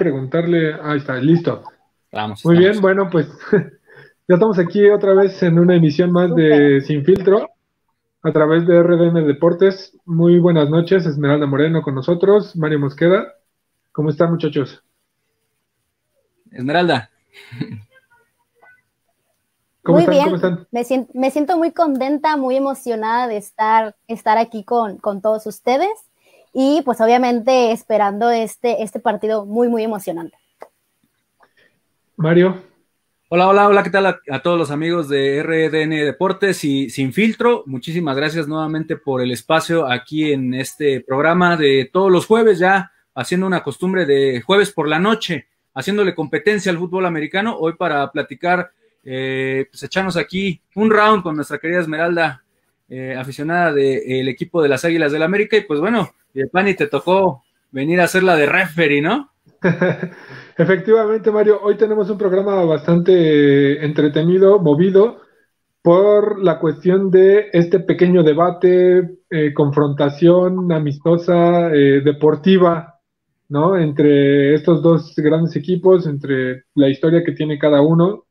preguntarle. Ahí está, listo. Vamos. Muy bien, bueno, pues ya estamos aquí otra vez en una emisión más de Sin Filtro a través de RDN Deportes. Muy buenas noches, Esmeralda Moreno con nosotros, Mario Mosqueda. ¿Cómo están, muchachos? Esmeralda. ¿Cómo muy bien, están? Me, siento, me, siento, muy contenta, muy emocionada de estar, estar aquí con, con, todos ustedes y pues obviamente esperando este, este partido muy, muy emocionante. Mario. Hola, hola, hola, ¿qué tal a, todos los amigos de RDN Deportes y Sin Filtro? Muchísimas gracias nuevamente por el espacio aquí en este programa de todos los jueves, ya haciendo una costumbre de jueves por la noche, haciéndole competencia al fútbol americano, hoy para platicar, eh, pues echarnos aquí un round con nuestra querida Esmeralda, eh, aficionada del equipo de las Águilas del América, y pues bueno, Pani, te tocó venir a hacer la de referee, ¿no? Efectivamente, Mario, hoy tenemos un programa bastante entretenido, movido, por la cuestión de este pequeño debate, eh, confrontación amistosa, eh, deportiva, ¿no? Entre estos dos grandes equipos, entre la historia que tiene cada uno,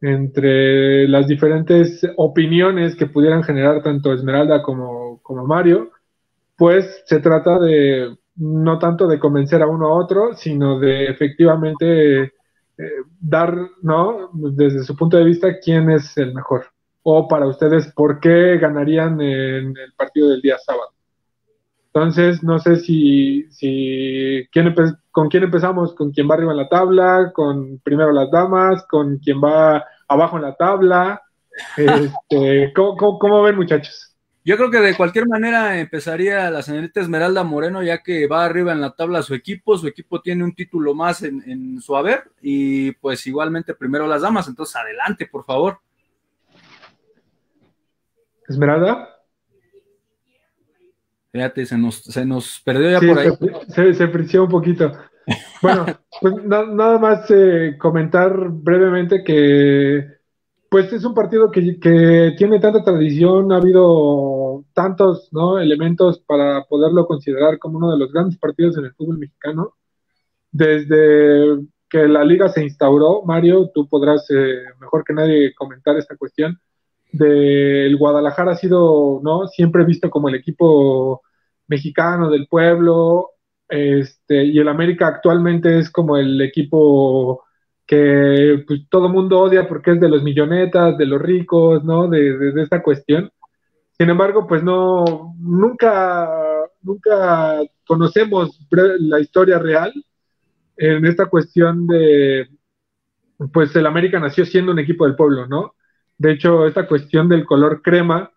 entre las diferentes opiniones que pudieran generar tanto Esmeralda como, como Mario, pues se trata de no tanto de convencer a uno a otro, sino de efectivamente eh, dar, ¿no? Desde su punto de vista, quién es el mejor. O para ustedes, ¿por qué ganarían en el partido del día sábado? Entonces, no sé si, si ¿quién con quién empezamos, con quién va arriba en la tabla, con primero las damas, con quién va abajo en la tabla. Este, cómo ven, muchachos? Yo creo que de cualquier manera empezaría la señorita Esmeralda Moreno, ya que va arriba en la tabla su equipo, su equipo tiene un título más en, su haber, y pues igualmente primero las damas, entonces adelante, por favor. Esmeralda. Fíjate, se nos, se nos perdió ya por ahí. Se, se, un poquito. Bueno, pues nada más eh, comentar brevemente que pues es un partido que, tiene tanta tradición, ha habido tantos elementos para poderlo considerar como uno de los grandes partidos en el fútbol mexicano. Desde que la liga se instauró, Mario, tú podrás eh, mejor que nadie comentar esta cuestión. Del Guadalajara ha sido ¿no? siempre visto como el equipo mexicano del pueblo, este, y el América actualmente es como el equipo que pues, todo mundo odia porque es de los millonetas, de los ricos, ¿no? De, de, esta cuestión. Sin embargo, pues no, nunca, nunca conocemos la historia real en esta cuestión de, pues el América nació siendo un equipo del pueblo, ¿no? De hecho, esta cuestión del color crema,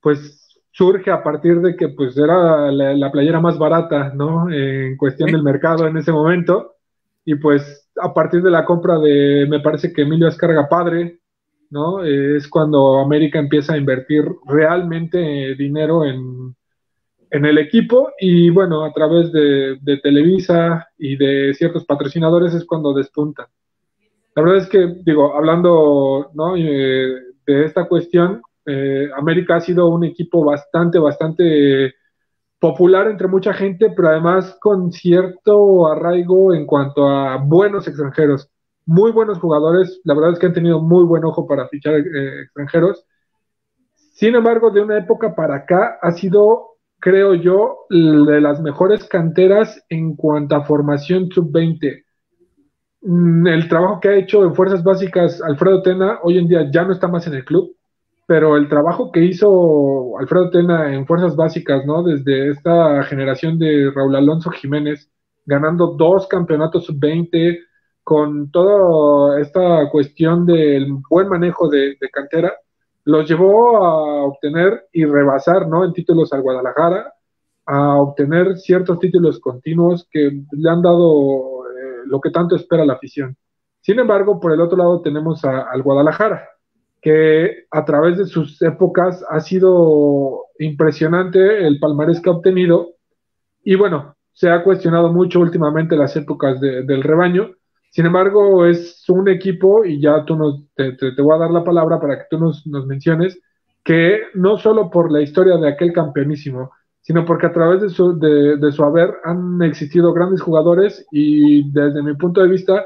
pues surge a partir de que pues era la, playera más barata, ¿no? En cuestión del mercado en ese momento. Y pues a partir de la compra de, me parece que Emilio Escarga Padre, ¿no? es cuando América empieza a invertir realmente dinero en, el equipo y bueno, a través de, Televisa y de ciertos patrocinadores es cuando despunta. La verdad es que, digo, hablando ¿no? Eh, de esta cuestión, eh, América ha sido un equipo bastante, bastante popular entre mucha gente, pero además con cierto arraigo en cuanto a buenos extranjeros, muy buenos jugadores, la verdad es que han tenido muy buen ojo para fichar eh, extranjeros. Sin embargo, de una época para acá ha sido, creo yo, de las mejores canteras en cuanto a formación sub-20. Mm, el trabajo que ha hecho en Fuerzas Básicas Alfredo Tena hoy en día ya no está más en el club pero el trabajo que hizo Alfredo Tena en fuerzas básicas, ¿no? Desde esta generación de Raúl Alonso Jiménez, ganando dos campeonatos sub-20, con toda esta cuestión del buen manejo de, cantera, los llevó a obtener y rebasar, ¿no? En títulos al Guadalajara, a obtener ciertos títulos continuos que le han dado lo que tanto espera la afición. Sin embargo, por el otro lado tenemos al Guadalajara, que a través de sus épocas ha sido impresionante el palmarés que ha obtenido. Y bueno, se ha cuestionado mucho últimamente las épocas del rebaño. Sin embargo, es un equipo, y ya tú nos, te, voy a dar la palabra para que tú nos, menciones, que no solo por la historia de aquel campeonísimo, sino porque a través de su, de, su haber han existido grandes jugadores y desde mi punto de vista,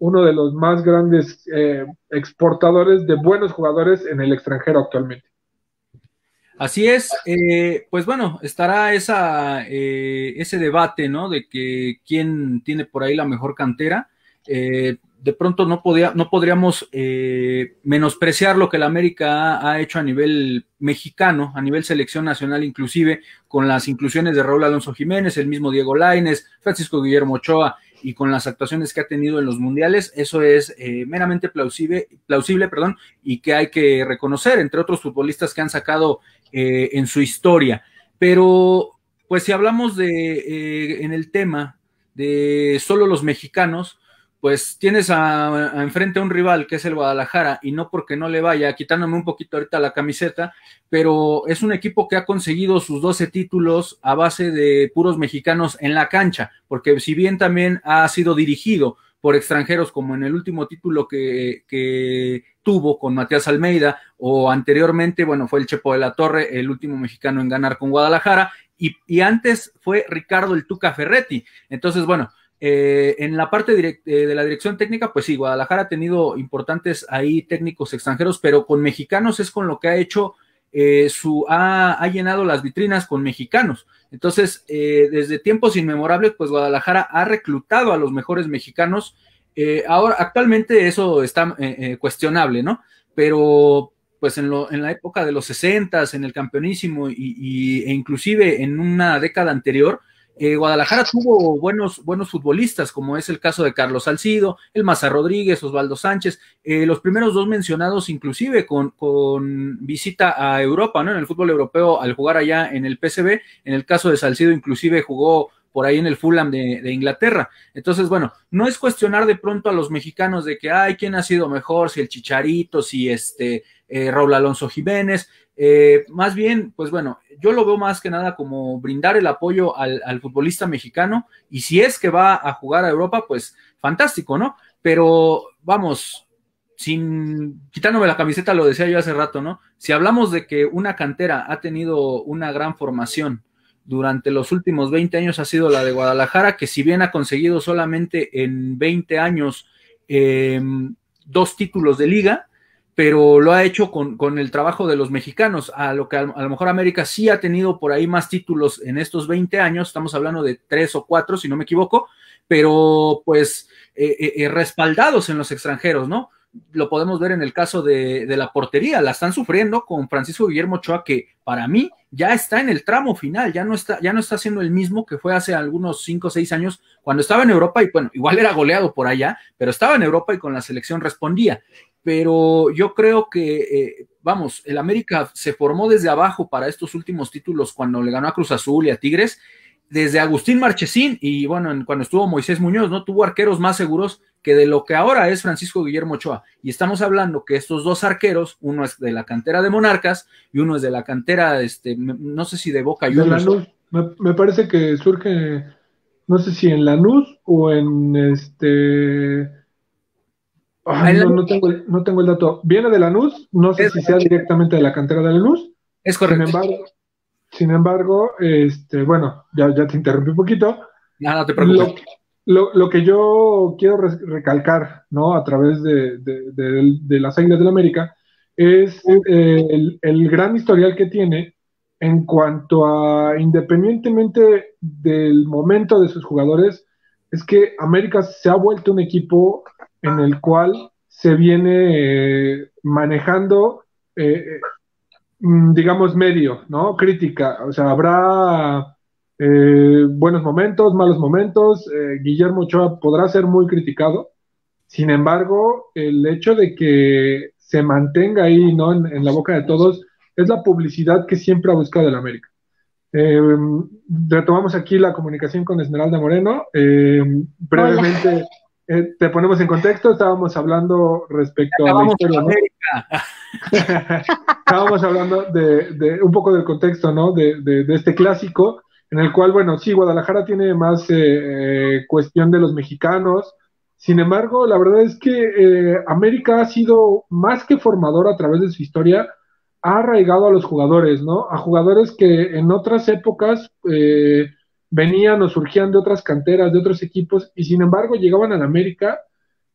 uno de los más grandes eh, exportadores de buenos jugadores en el extranjero actualmente. Así es, eh, pues bueno, estará esa, eh, ese debate, ¿no? De que quién tiene por ahí la mejor cantera. Eh, de pronto no, podía, no podríamos eh, menospreciar lo que la América ha, hecho a nivel mexicano, a nivel selección nacional inclusive, con las inclusiones de Raúl Alonso Jiménez, el mismo Diego Laines, Francisco Guillermo Ochoa y con las actuaciones que ha tenido en los mundiales, eso es eh, meramente plausible, plausible perdón, y que hay que reconocer, entre otros futbolistas que han sacado eh, en su historia. Pero, pues si hablamos de, en el tema de solo los mexicanos, pues tienes a, enfrente a un rival que es el Guadalajara y no porque no le vaya, quitándome un poquito ahorita la camiseta, pero es un equipo que ha conseguido sus 12 títulos a base de puros mexicanos en la cancha, porque si bien también ha sido dirigido por extranjeros como en el último título que, que tuvo con Matías Almeida o anteriormente, bueno, fue el Chepo de la Torre, el último mexicano en ganar con Guadalajara, y, y antes fue Ricardo el Tuca Ferretti. Entonces, bueno, eh, en la parte eh, de la dirección técnica, pues sí, Guadalajara ha tenido importantes ahí técnicos extranjeros, pero con mexicanos es con lo que ha hecho eh, su, ha, llenado las vitrinas con mexicanos. Entonces, desde tiempos inmemorables, pues Guadalajara ha reclutado a los mejores mexicanos. ahora, actualmente eso está cuestionable, ¿no? Pero pues en, lo, en, la época de los 60, en el campeonísimo y, e inclusive en una década anterior, Guadalajara tuvo buenos, buenos futbolistas, como es el caso de Carlos Salcido, el Maza Rodríguez, Osvaldo Sánchez, eh, los primeros dos mencionados inclusive con, visita a Europa, ¿no? En el fútbol europeo al jugar allá en el PSV, en el caso de Salcido inclusive jugó por ahí en el Fulham de, Inglaterra. Entonces, bueno, no es cuestionar de pronto a los mexicanos de que, ay, ¿quién ha sido mejor? Si el Chicharito, si este eh, Raúl Alonso Jiménez, eh, más bien, pues bueno, yo lo veo más que nada como brindar el apoyo al, futbolista mexicano y si es que va a jugar a Europa, pues fantástico, ¿no? Pero vamos, sin quitándome la camiseta, lo decía yo hace rato, ¿no? Si hablamos de que una cantera ha tenido una gran formación durante los últimos 20 años, ha sido la de Guadalajara, que si bien ha conseguido solamente en 20 años em, dos títulos de liga, pero lo ha hecho con, el trabajo de los mexicanos, a lo que a, lo mejor América sí ha tenido por ahí más títulos en estos 20 años, estamos hablando de tres o cuatro, si no me equivoco, pero pues eh, eh, eh, respaldados en los extranjeros, ¿no? Lo podemos ver en el caso de, de, la portería, la están sufriendo con Francisco Guillermo Ochoa, que para mí ya está en el tramo final, ya no está, ya no está siendo el mismo que fue hace algunos cinco o seis años cuando estaba en Europa y bueno, igual era goleado por allá, pero estaba en Europa y con la selección respondía pero yo creo que, eh, vamos, el América se formó desde abajo para estos últimos títulos cuando le ganó a Cruz Azul y a Tigres, desde Agustín Marchesín y bueno, cuando estuvo Moisés Muñoz, ¿no? Tuvo arqueros más seguros que de lo que ahora es Francisco Guillermo Ochoa. Y estamos hablando que estos dos arqueros, uno es de la cantera de Monarcas y uno es de la cantera, este, no sé si de Boca Juniors. Me, me, parece que surge, no sé si en Lanús o en este no, tengo el, no tengo el dato. Viene de Lanús, no sé si sea directamente de la cantera de Lanús. Es correcto. Sin embargo, sin embargo este, bueno, ya, ya te interrumpí un poquito. Nada, te preocupes. Lo, lo, que yo quiero recalcar, ¿no? A través de, de, las Águilas del la América, es eh, el, el gran historial que tiene en cuanto a, independientemente del momento de sus jugadores, es que América se ha vuelto un equipo en el cual se viene eh, manejando, eh, mm, digamos, medio, ¿no? Crítica. O sea, habrá eh, buenos momentos, malos momentos. Guillermo Ochoa podrá ser muy criticado. Sin embargo, el hecho de que se mantenga ahí, ¿no? En, la boca de todos, es la publicidad que siempre ha buscado el América. retomamos aquí la comunicación con Esmeralda Moreno. brevemente. Eh, te ponemos en contexto, estábamos hablando respecto a la historia, estábamos hablando de, un poco del contexto, ¿no? De, este clásico, en el cual, bueno, sí, Guadalajara tiene más eh, eh, cuestión de los mexicanos. Sin embargo, la verdad es que América ha sido más que formador a través de su historia, ha arraigado a los jugadores, ¿no? A jugadores que en otras épocas eh, venían o surgían de otras canteras, de otros equipos, y sin embargo llegaban a la América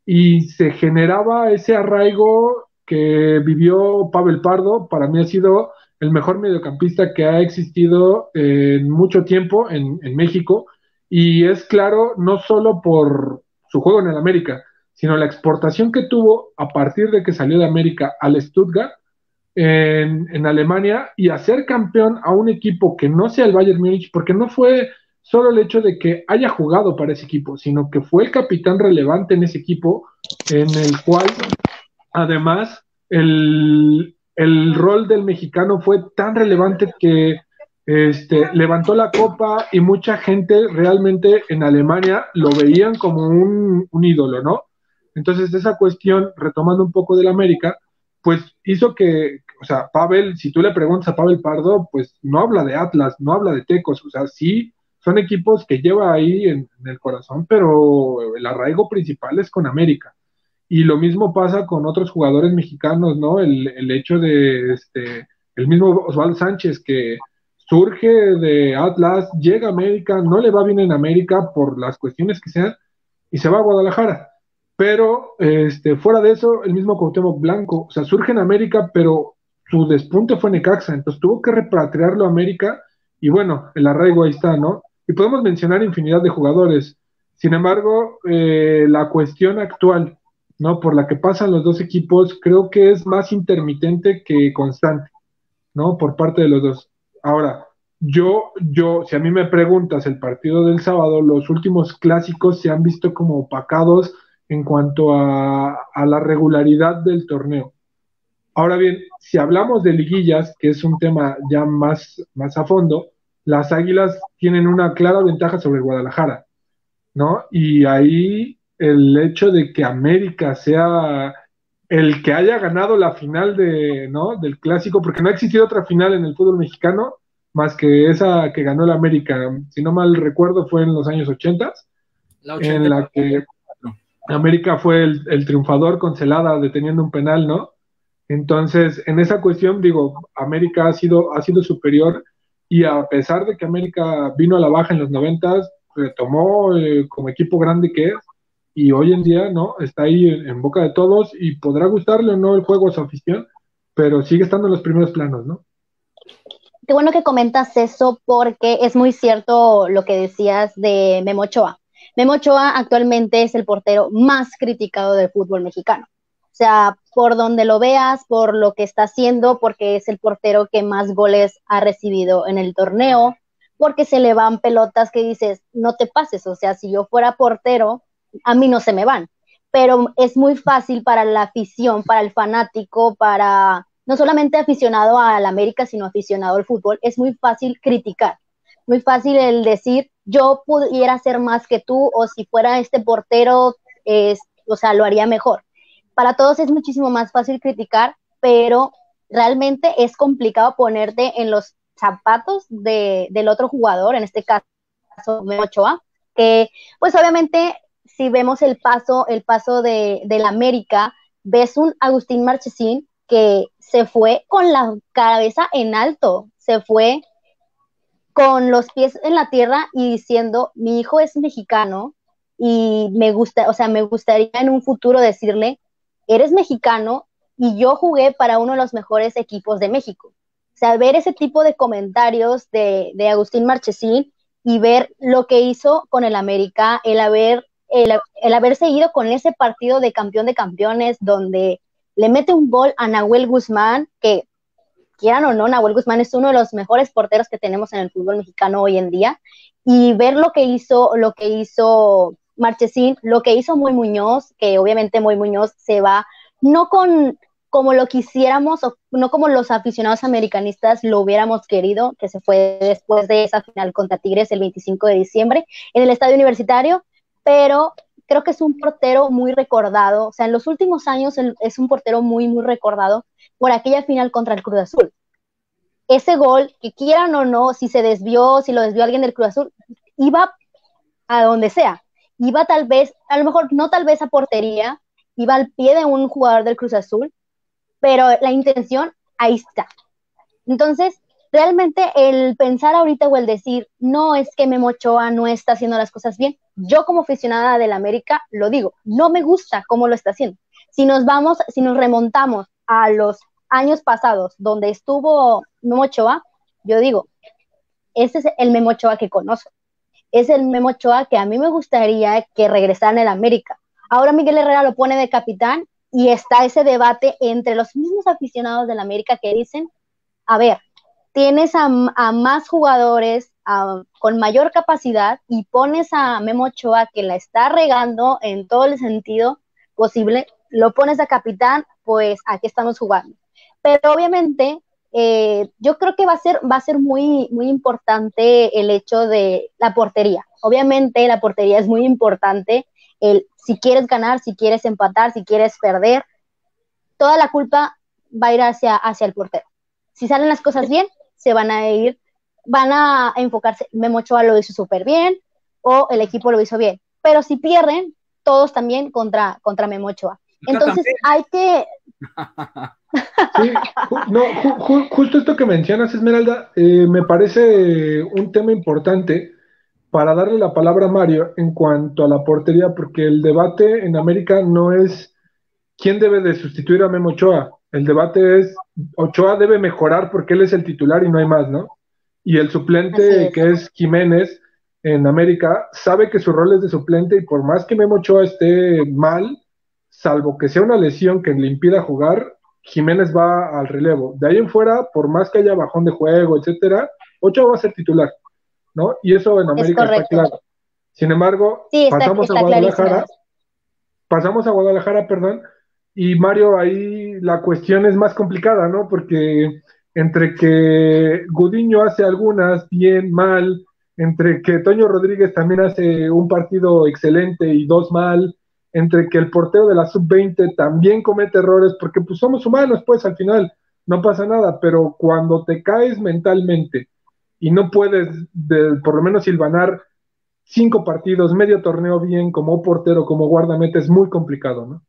y se generaba ese arraigo que vivió Pavel Pardo. Para mí ha sido el mejor mediocampista que ha existido en mucho tiempo en, en México, y es claro, no solo por su juego en el América, sino la exportación que tuvo a partir de que salió de América al Stuttgart en, Alemania y hacer campeón a un equipo que no sea el Bayern Múnich, porque no fue solo el hecho de que haya jugado para ese equipo, sino que fue el capitán relevante en ese equipo, en el cual además el, el rol del mexicano fue tan relevante que este, levantó la copa y mucha gente realmente en Alemania lo veían como un, un ídolo, ¿no? Entonces, esa cuestión, retomando un poco del América, pues hizo que, o sea, Pavel, si tú le preguntas a Pavel Pardo, pues no habla de Atlas, no habla de Tecos, o sea, sí son equipos que lleva ahí en, el corazón, pero el arraigo principal es con América. Y lo mismo pasa con otros jugadores mexicanos, ¿no? El, el hecho de, este, el mismo Osvaldo Sánchez que surge de Atlas, llega a América, no le va bien en América por las cuestiones que sean, y se va a Guadalajara. Pero este, fuera de eso, el mismo Cuauhtémoc Blanco, o sea, surge en América, pero su despunte fue Necaxa, entonces tuvo que repatriarlo a América y bueno, el arraigo ahí está, ¿no? Y podemos mencionar infinidad de jugadores. Sin embargo, eh, la cuestión actual, ¿no? Por la que pasan los dos equipos, creo que es más intermitente que constante, ¿no? Por parte de los dos. Ahora, yo, yo, si a mí me preguntas el partido del sábado, los últimos clásicos se han visto como opacados en cuanto a, la regularidad del torneo. Ahora bien, si hablamos de liguillas, que es un tema ya más, más a fondo, las Águilas tienen una clara ventaja sobre Guadalajara, ¿no? Y ahí el hecho de que América sea el que haya ganado la final de, ¿no? del clásico, porque no ha existido otra final en el fútbol mexicano más que esa que ganó el América, si no mal recuerdo fue en los años 80, en la que América fue el, triunfador con Celada deteniendo un penal, ¿no? Entonces, en esa cuestión, digo, América ha sido, ha sido superior y a pesar de que América vino a la baja en los noventas, retomó eh, como equipo grande que es y hoy en día, ¿no? Está ahí en, boca de todos y podrá gustarle o no el juego a su afición, pero sigue estando en los primeros planos, ¿no? Qué bueno que comentas eso porque es muy cierto lo que decías de Memo Ochoa. Memo Ochoa actualmente es el portero más criticado del fútbol mexicano. O sea, por donde lo veas, por lo que está haciendo, porque es el portero que más goles ha recibido en el torneo, porque se le van pelotas que dices, no te pases, o sea, si yo fuera portero, a mí no se me van. Pero es muy fácil para la afición, para el fanático, para no solamente aficionado al América, sino aficionado al fútbol, es muy fácil criticar, muy fácil el decir, yo pudiera ser más que tú o si fuera este portero, o sea, lo haría mejor. Para todos es muchísimo más fácil criticar, pero realmente es complicado ponerte en los zapatos del otro jugador, en este caso Ochoa, que pues obviamente si vemos el paso, el paso de, la América, ves un Agustín Marchesín que se fue con la cabeza en alto, se fue con los pies en la tierra y diciendo, mi hijo es mexicano y me gusta, o sea, me gustaría en un futuro decirle, eres mexicano y yo jugué para uno de los mejores equipos de México. O sea, ver ese tipo de comentarios de, Agustín Marchesín y ver lo que hizo con el América, el haber, el, haber seguido con ese partido de campeón de campeones donde le mete un gol a Nahuel Guzmán, que quieran o no, Nahuel Guzmán es uno de los mejores porteros que tenemos en el fútbol mexicano hoy en día. Y ver lo que hizo, lo que hizo Marchesín, lo que hizo Muy Muñoz, que obviamente Muy Muñoz se va, no con como lo quisiéramos, o no como los aficionados americanistas lo hubiéramos querido, que se fue después de esa final contra Tigres el 25 de diciembre en el estadio universitario, pero creo que es un portero muy recordado, o sea, en los últimos años es un portero muy, muy recordado por aquella final contra el Cruz Azul. Ese gol, que quieran o no, si se desvió, si lo desvió alguien del Cruz Azul, iba a donde sea. Iba tal vez, a lo mejor no tal vez a portería, iba al pie de un jugador del Cruz Azul, pero la intención ahí está. Entonces, realmente el pensar ahorita o el decir, no es que Memo Ochoa no está haciendo las cosas bien, yo como aficionada del América lo digo, no me gusta cómo lo está haciendo. Si nos vamos, si nos remontamos a los años pasados donde estuvo Memo Ochoa, yo digo, ese es el Memo Ochoa que conozco. Es el Memo Ochoa que a mí me gustaría que regresara en el América. Ahora Miguel Herrera lo pone de capitán y está ese debate entre los mismos aficionados del América que dicen, a ver, tienes a, más jugadores con mayor capacidad y pones a Memo Ochoa que la está regando en todo el sentido posible, lo pones a capitán, pues aquí estamos jugando. Pero obviamente eh, yo creo que va a ser, va a ser muy, muy importante el hecho de la portería. Obviamente la portería es muy importante. El, si quieres ganar, si quieres empatar, si quieres perder, toda la culpa va a ir hacia, hacia el portero. Si salen las cosas bien, se van a ir, van a enfocarse, Memo Ochoa lo hizo súper bien o el equipo lo hizo bien, pero si pierden, todos también contra, contra Memo Ochoa. Entonces hay que... Sí, no, justo esto que mencionas, Esmeralda, eh, me parece un tema importante para darle la palabra a Mario en cuanto a la portería, porque el debate en América no es quién debe de sustituir a Memo Ochoa, el debate es, Ochoa debe mejorar porque él es el titular y no hay más, ¿no? Y el suplente, que es Jiménez, en América, sabe que su rol es de suplente y por más que Memo Ochoa esté mal, salvo que sea una lesión que le impida jugar, Jiménez va al relevo. De ahí en fuera, por más que haya bajón de juego, etcétera, Ochoa va a ser titular, ¿no? Y eso en América está claro. Sin embargo, pasamos a Guadalajara, pasamos a Guadalajara, perdón, y Mario, ahí la cuestión es más complicada, ¿no? Porque entre que Gudiño hace algunas bien, mal, entre que Toño Rodríguez también hace un partido excelente y dos mal, entre que el portero de la sub-20 también comete errores, porque pues somos humanos, pues al final no pasa nada, pero cuando te caes mentalmente y no puedes, por lo menos silvanar cinco partidos, medio torneo bien como portero, como guardameta, es muy complicado, ¿no?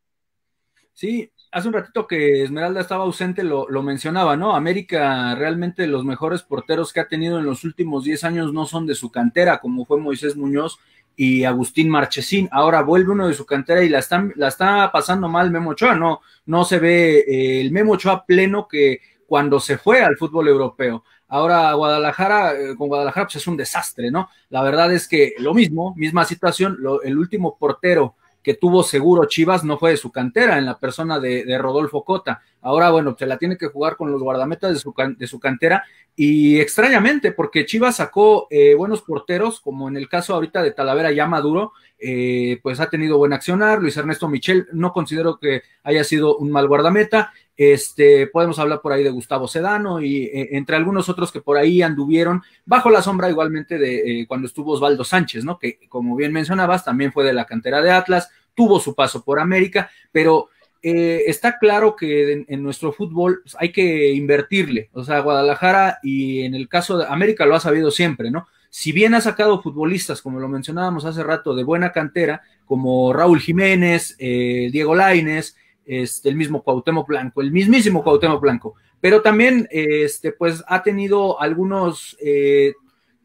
Sí, hace un ratito que Esmeralda estaba ausente, lo, mencionaba, ¿no? América realmente los mejores porteros que ha tenido en los últimos 10 años no son de su cantera, como fue Moisés Muñoz y Agustín Marchesín. Ahora vuelve uno de su cantera y la, están, la está pasando mal Memo Ochoa, no, no se ve eh, el Memo Ochoa pleno que cuando se fue al fútbol europeo. Ahora Guadalajara, eh, con Guadalajara pues es un desastre, ¿no? La verdad es que lo mismo, misma situación, el último portero que tuvo seguro Chivas no fue de su cantera, en la persona de, Rodolfo Cota. Ahora, bueno, se la tiene que jugar con los guardametas de su, de su cantera y extrañamente, porque Chivas sacó eh, buenos porteros, como en el caso ahorita de Talavera ya Maduro, eh, pues ha tenido buen accionar. Luis Ernesto Michel, no considero que haya sido un mal guardameta. Este, podemos hablar por ahí de Gustavo Sedano y eh, entre algunos otros que por ahí anduvieron bajo la sombra igualmente de eh, cuando estuvo Osvaldo Sánchez, ¿no? Que como bien mencionabas, también fue de la cantera de Atlas, tuvo su paso por América, pero eh, está claro que en, nuestro fútbol pues, hay que invertirle. O sea, Guadalajara y en el caso de América lo ha sabido siempre, ¿no? Si bien ha sacado futbolistas, como lo mencionábamos hace rato, de buena cantera, como Raúl Jiménez, Diego Laines, este, el mismo Cuauhtémoc Blanco, el mismísimo Cuauhtémoc Blanco, pero también, este, pues ha tenido algunos, eh,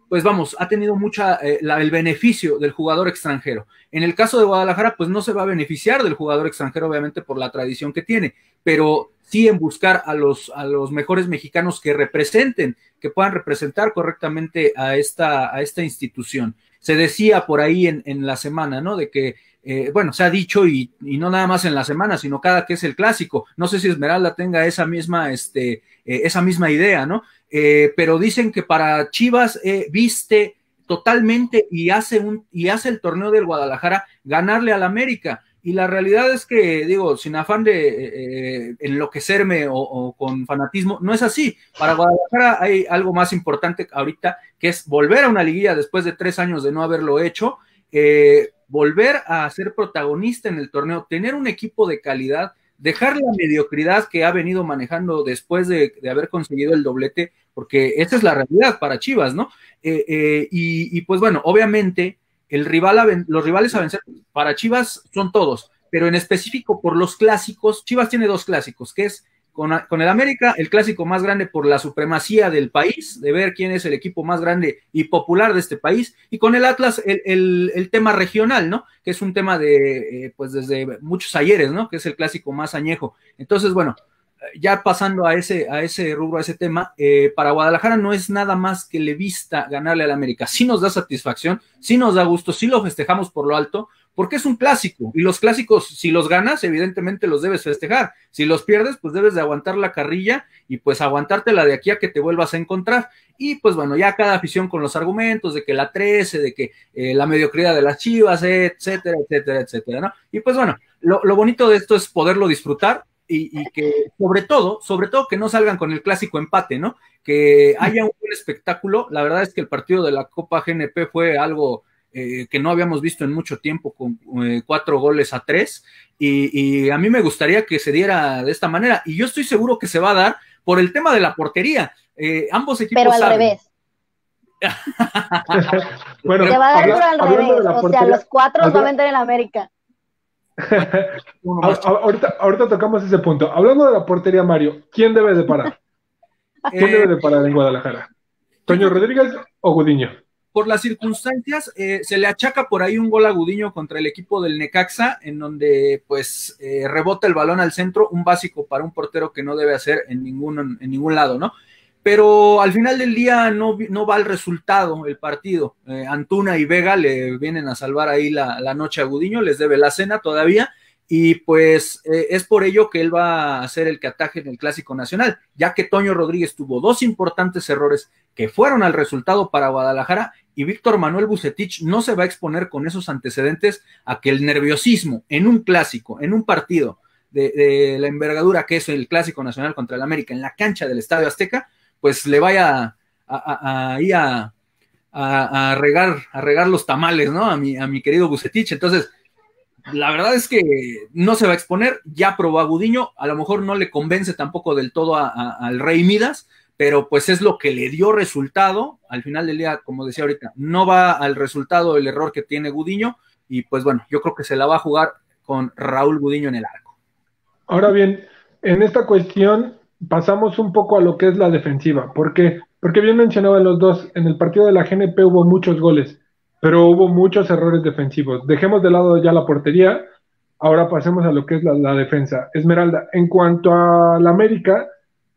pues vamos, ha tenido mucha, eh, el beneficio del jugador extranjero. En el caso de Guadalajara, pues no se va a beneficiar del jugador extranjero, obviamente por la tradición que tiene, pero sí en buscar a los, a los mejores mexicanos que representen, que puedan representar correctamente a esta, a esta institución. Se decía por ahí en, en la semana, ¿no? De que eh, bueno, se ha dicho y, no nada más en la semana, sino cada que es el clásico. No sé si Esmeralda tenga esa misma, este, eh, esa misma idea, ¿no? Eh, pero dicen que para Chivas viste totalmente y hace un y hace el torneo del Guadalajara ganarle al América. Y la realidad es que, digo, sin afán de enloquecerme o, o, con fanatismo, no es así. Para Guadalajara hay algo más importante ahorita, que es volver a una liguilla después de tres años de no haberlo hecho. Eh, volver a ser protagonista en el torneo, tener un equipo de calidad, dejar la mediocridad que ha venido manejando después de, haber conseguido el doblete, porque esa es la realidad para Chivas, ¿no? Eh, eh, y, pues bueno, obviamente el rival los rivales a vencer para Chivas son todos, pero en específico por los clásicos, Chivas tiene dos clásicos, que es con, el América, el clásico más grande por la supremacía del país, de ver quién es el equipo más grande y popular de este país, y con el Atlas el, tema regional, ¿no? Que es un tema de, eh, pues desde muchos ayeres, ¿no? Que es el clásico más añejo. Entonces, bueno, ya pasando a ese, a ese rubro, a ese tema, eh, para Guadalajara no es nada más que le vista ganarle al América. Sí nos da satisfacción, sí nos da gusto, sí lo festejamos por lo alto, porque es un clásico y los clásicos, si los ganas, evidentemente los debes festejar. Si los pierdes, pues debes de aguantar la carrilla y pues aguantártela de aquí a que te vuelvas a encontrar. Y pues bueno, ya cada afición con los argumentos de que la 13, de que eh, la mediocridad de las chivas, etcétera, etcétera, etcétera, ¿no? Y pues bueno, lo, bonito de esto es poderlo disfrutar. Y, y, que sobre todo, sobre todo que no salgan con el clásico empate, ¿no? Que haya un buen espectáculo. La verdad es que el partido de la Copa GNP fue algo eh, que no habíamos visto en mucho tiempo con eh, cuatro goles a tres. Y, a mí me gustaría que se diera de esta manera. Y yo estoy seguro que se va a dar por el tema de la portería. Eh, ambos equipos. Pero al revés. bueno, se va a dar por al revés. O sea, los cuatro nos va a vender en América. ahorita, ahorita tocamos ese punto. Hablando de la portería, Mario, ¿quién debe de parar? ¿Quién debe de parar en Guadalajara? ¿Toño Rodríguez o Gudiño? Por las circunstancias, eh, se le achaca por ahí un gol agudiño contra el equipo del Necaxa, en donde pues eh, rebota el balón al centro, un básico para un portero que no debe hacer en ningún, en ningún lado, ¿no? Pero al final del día no, no va el resultado, el partido. Eh, Antuna y Vega le vienen a salvar ahí la, la noche a Gudiño, les debe la cena todavía, y pues es por ello que él va a hacer el que ataje en el Clásico Nacional, ya que Toño Rodríguez tuvo dos importantes errores que fueron al resultado para Guadalajara y Víctor Manuel Bucetich no se va a exponer con esos antecedentes a que el nerviosismo en un clásico, en un partido de, la envergadura que es el clásico nacional contra el América en la cancha del Estadio Azteca, pues le vaya a, a, a, regar, a regar los tamales, ¿no? A mi, a mi querido Bucetich. Entonces, la verdad es que no se va a exponer, ya probó a a lo mejor no le convence tampoco del todo al Rey Midas, pero pues es lo que le dio resultado. Al final del día, como decía ahorita, no va al resultado el error que tiene Gudiño y pues bueno, yo creo que se la va a jugar con Raúl Gudiño en el arco. Ahora bien, en esta cuestión pasamos un poco a lo que es la defensiva, porque porque bien mencionaban los dos, en el partido de la GNP hubo muchos goles, pero hubo muchos errores defensivos. Dejemos de lado ya la portería, ahora pasemos a lo que es la, la defensa. Esmeralda, en cuanto a la América,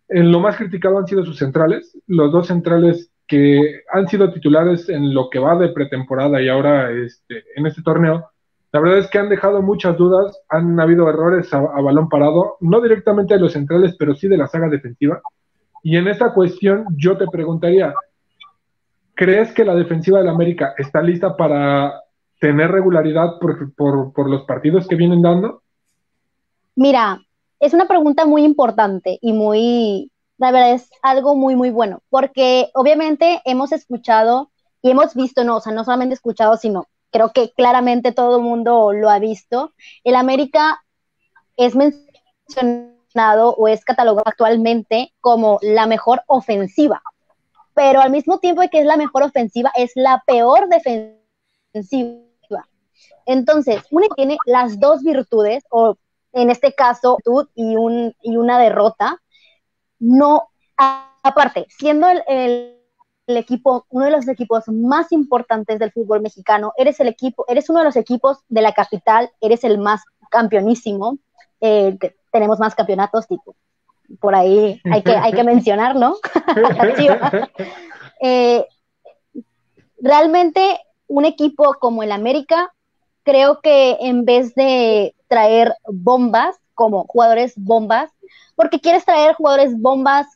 en lo más criticado han sido sus centrales, los dos centrales que han sido titulares en lo que va de pretemporada y ahora este, en este torneo. La verdad es que han dejado muchas dudas, han habido errores a, balón parado, no directamente de los centrales, pero sí de la saga defensiva. Y en esta cuestión yo te preguntaría, ¿crees que la defensiva del América está lista para tener regularidad por, los partidos que vienen dando? Mira, es una pregunta muy importante y muy, la verdad es algo muy, muy bueno, porque obviamente hemos escuchado y hemos visto, no, o sea, no solamente escuchado, sino creo que claramente todo el mundo lo ha visto. El América es mencionado o es catalogado actualmente como la mejor ofensiva, pero al mismo tiempo que es la mejor ofensiva, es la peor defensiva. Entonces, uno tiene las dos virtudes, o en este caso, y, un, y una derrota, no, aparte, siendo el, equipo, uno de los equipos más importantes del fútbol mexicano, eres el equipo, eres uno de los equipos de la capital, eres el más campeonísimo, eh, tenemos más campeonatos, tipo, por ahí hay que, hay que mencionar, ¿no? Eh, realmente un equipo como el América, creo que en vez de traer bombas como jugadores bombas, porque quieres traer jugadores bombas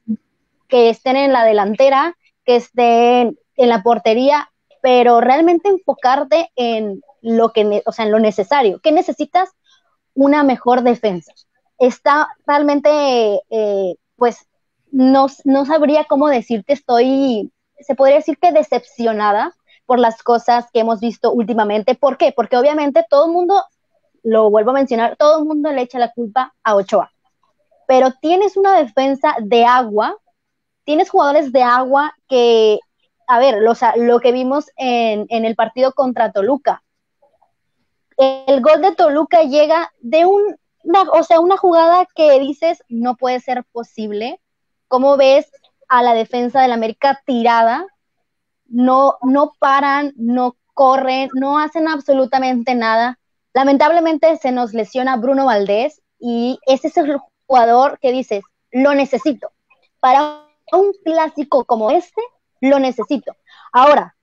que estén en la delantera, que estén en la portería, pero realmente enfocarte en lo que, o sea, en lo necesario. ¿Qué necesitas? Una mejor defensa. Está realmente, eh, pues, no, no sabría cómo decirte, estoy, se podría decir que decepcionada por las cosas que hemos visto últimamente. ¿Por qué? Porque obviamente todo el mundo lo vuelvo a mencionar, todo el mundo le echa la culpa a Ochoa. Pero tienes una defensa de agua, tienes jugadores de agua que, a ver, lo, que vimos en, el partido contra Toluca. El gol de Toluca llega de un, o sea, una jugada que dices no puede ser posible. ¿Cómo ves a la defensa del América tirada? No, no paran, no corren, no hacen absolutamente nada. Lamentablemente se nos lesiona Bruno Valdés y ese es el jugador que dices, lo necesito. Para un clásico como este, lo necesito. Ahora,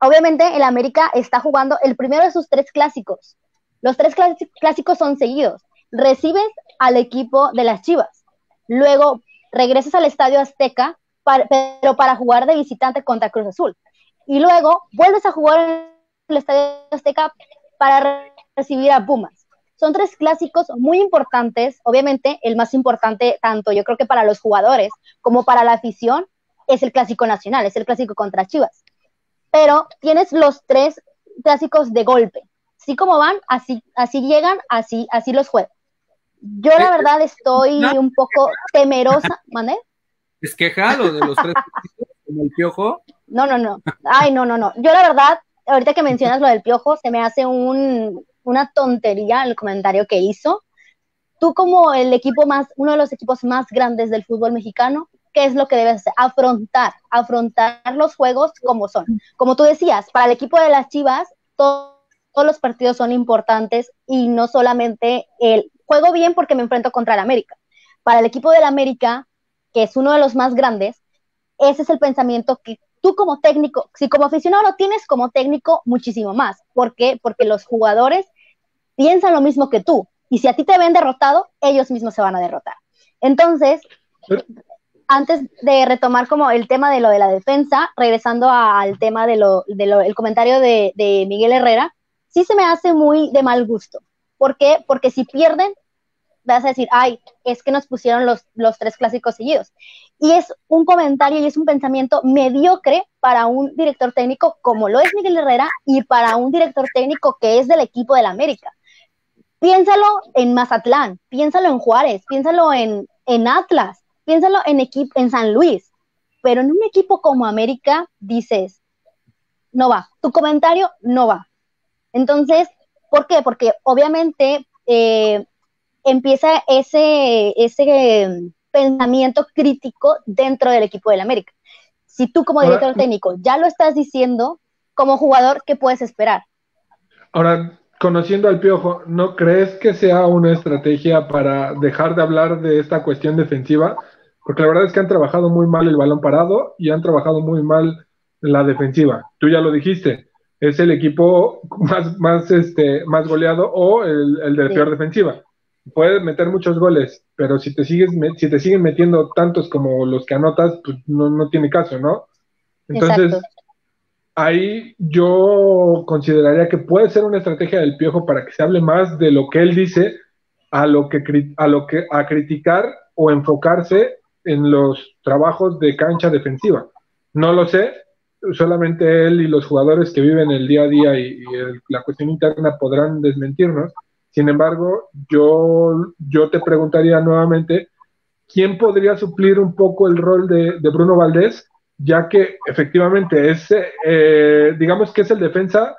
obviamente el América está jugando el primero de sus tres clásicos. Los tres clásicos son seguidos. Recibes al equipo de las Chivas. Luego regresas al Estadio Azteca, pero para jugar de visitante contra Cruz Azul. Y luego vuelves a jugar en el Estadio Azteca para recibir a Pumas. Son tres clásicos muy importantes. Obviamente, el más importante, tanto yo creo que para los jugadores como para la afición, es el clásico nacional, es el clásico contra Chivas. Pero tienes los tres clásicos de golpe. Así como van, así, así llegan, así, así los juegan. Yo la eh, verdad estoy un poco temerosa, ¿mané? ¿Es quejado de los tres como el piojo? No, no, no. Ay, no, no, no. Yo la verdad, ahorita que mencionas lo del piojo, se me hace un, una tontería el comentario que hizo. Tú como el equipo más, uno de los equipos más grandes del fútbol mexicano, ¿qué es lo que debes hacer? Afrontar, afrontar los juegos como son. Como tú decías, para el equipo de las Chivas, todos los partidos son importantes y no solamente el juego bien porque me enfrento contra el América. Para el equipo del América, que es uno de los más grandes, ese es el pensamiento que tú como técnico, si como aficionado lo tienes, como técnico muchísimo más. ¿Por qué? Porque los jugadores piensan lo mismo que tú. Y si a ti te ven derrotado, ellos mismos se van a derrotar. Entonces, antes de retomar como el tema de lo de la defensa, regresando al tema de lo, el comentario de, de Miguel Herrera, sí se me hace muy de mal gusto. ¿Por qué? Porque si pierden, vas a decir, ay, es que nos pusieron los, los tres clásicos seguidos. Y es un comentario y es un pensamiento mediocre para un director técnico como lo es Miguel Herrera y para un director técnico que es del equipo del América. Piénsalo en Mazatlán, piénsalo en Juárez, piénsalo en, en Atlas, piénsalo en, equipo, en San Luis, pero en un equipo como América dices, no va, tu comentario no va. Entonces, ¿por qué? Porque obviamente eh, empieza ese, ese pensamiento crítico dentro del equipo del América. Si tú como director técnico ya lo estás diciendo, como jugador, ¿qué puedes esperar? Ahora, conociendo al Piojo, ¿no crees que sea una estrategia para dejar de hablar de esta cuestión defensiva? Porque la verdad es que han trabajado muy mal el balón parado y han trabajado muy mal la defensiva. Tú ya lo dijiste, es el equipo más, más, este, más goleado o el, el de peor defensiva puedes meter muchos goles, pero si te sigues si te siguen metiendo tantos como los que anotas, pues no, no tiene caso, ¿no? Entonces, ahí yo consideraría que puede ser una estrategia del piojo para que se hable más de lo que él dice a lo que a lo que a criticar o enfocarse en los trabajos de cancha defensiva. No lo sé, solamente él y los jugadores que viven el día a día y, la cuestión interna podrán desmentirnos, sin embargo, yo, yo te preguntaría nuevamente, ¿quién podría suplir un poco el rol de, Bruno Valdés? Ya que efectivamente es, eh, digamos que es el defensa